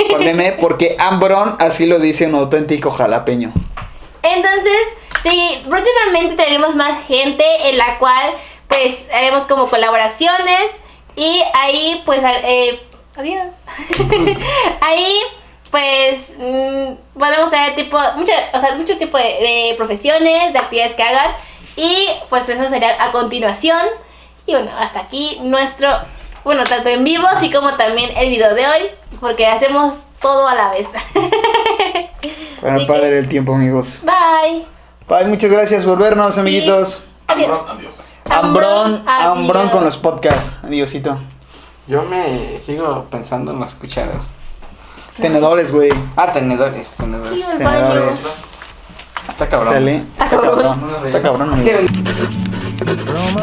Poneme, porque Ambron así lo dice un auténtico jalapeño. Entonces, sí, próximamente traeremos más gente en la cual pues haremos como colaboraciones y ahí pues a- eh, adiós. ahí pues mm, podemos traer tipo muchas, o sea, muchos tipos de, de profesiones, de actividades que hagan y pues eso sería a continuación. Y bueno, hasta aquí nuestro, bueno, tanto en vivo así como también el video de hoy, porque hacemos todo a la vez. Para no perder el tiempo, amigos. Bye. Bye, muchas gracias por vernos, amiguitos. Adiós. Ambrón, Ambrón adiós. con los podcasts. Adiosito. Yo me sigo pensando en las cucharas. Tenedores, güey. Ah, tenedores, tenedores. Tenedores. Está cabrón. Sale. Está cabrón. Está cabrón, Es amigo. que-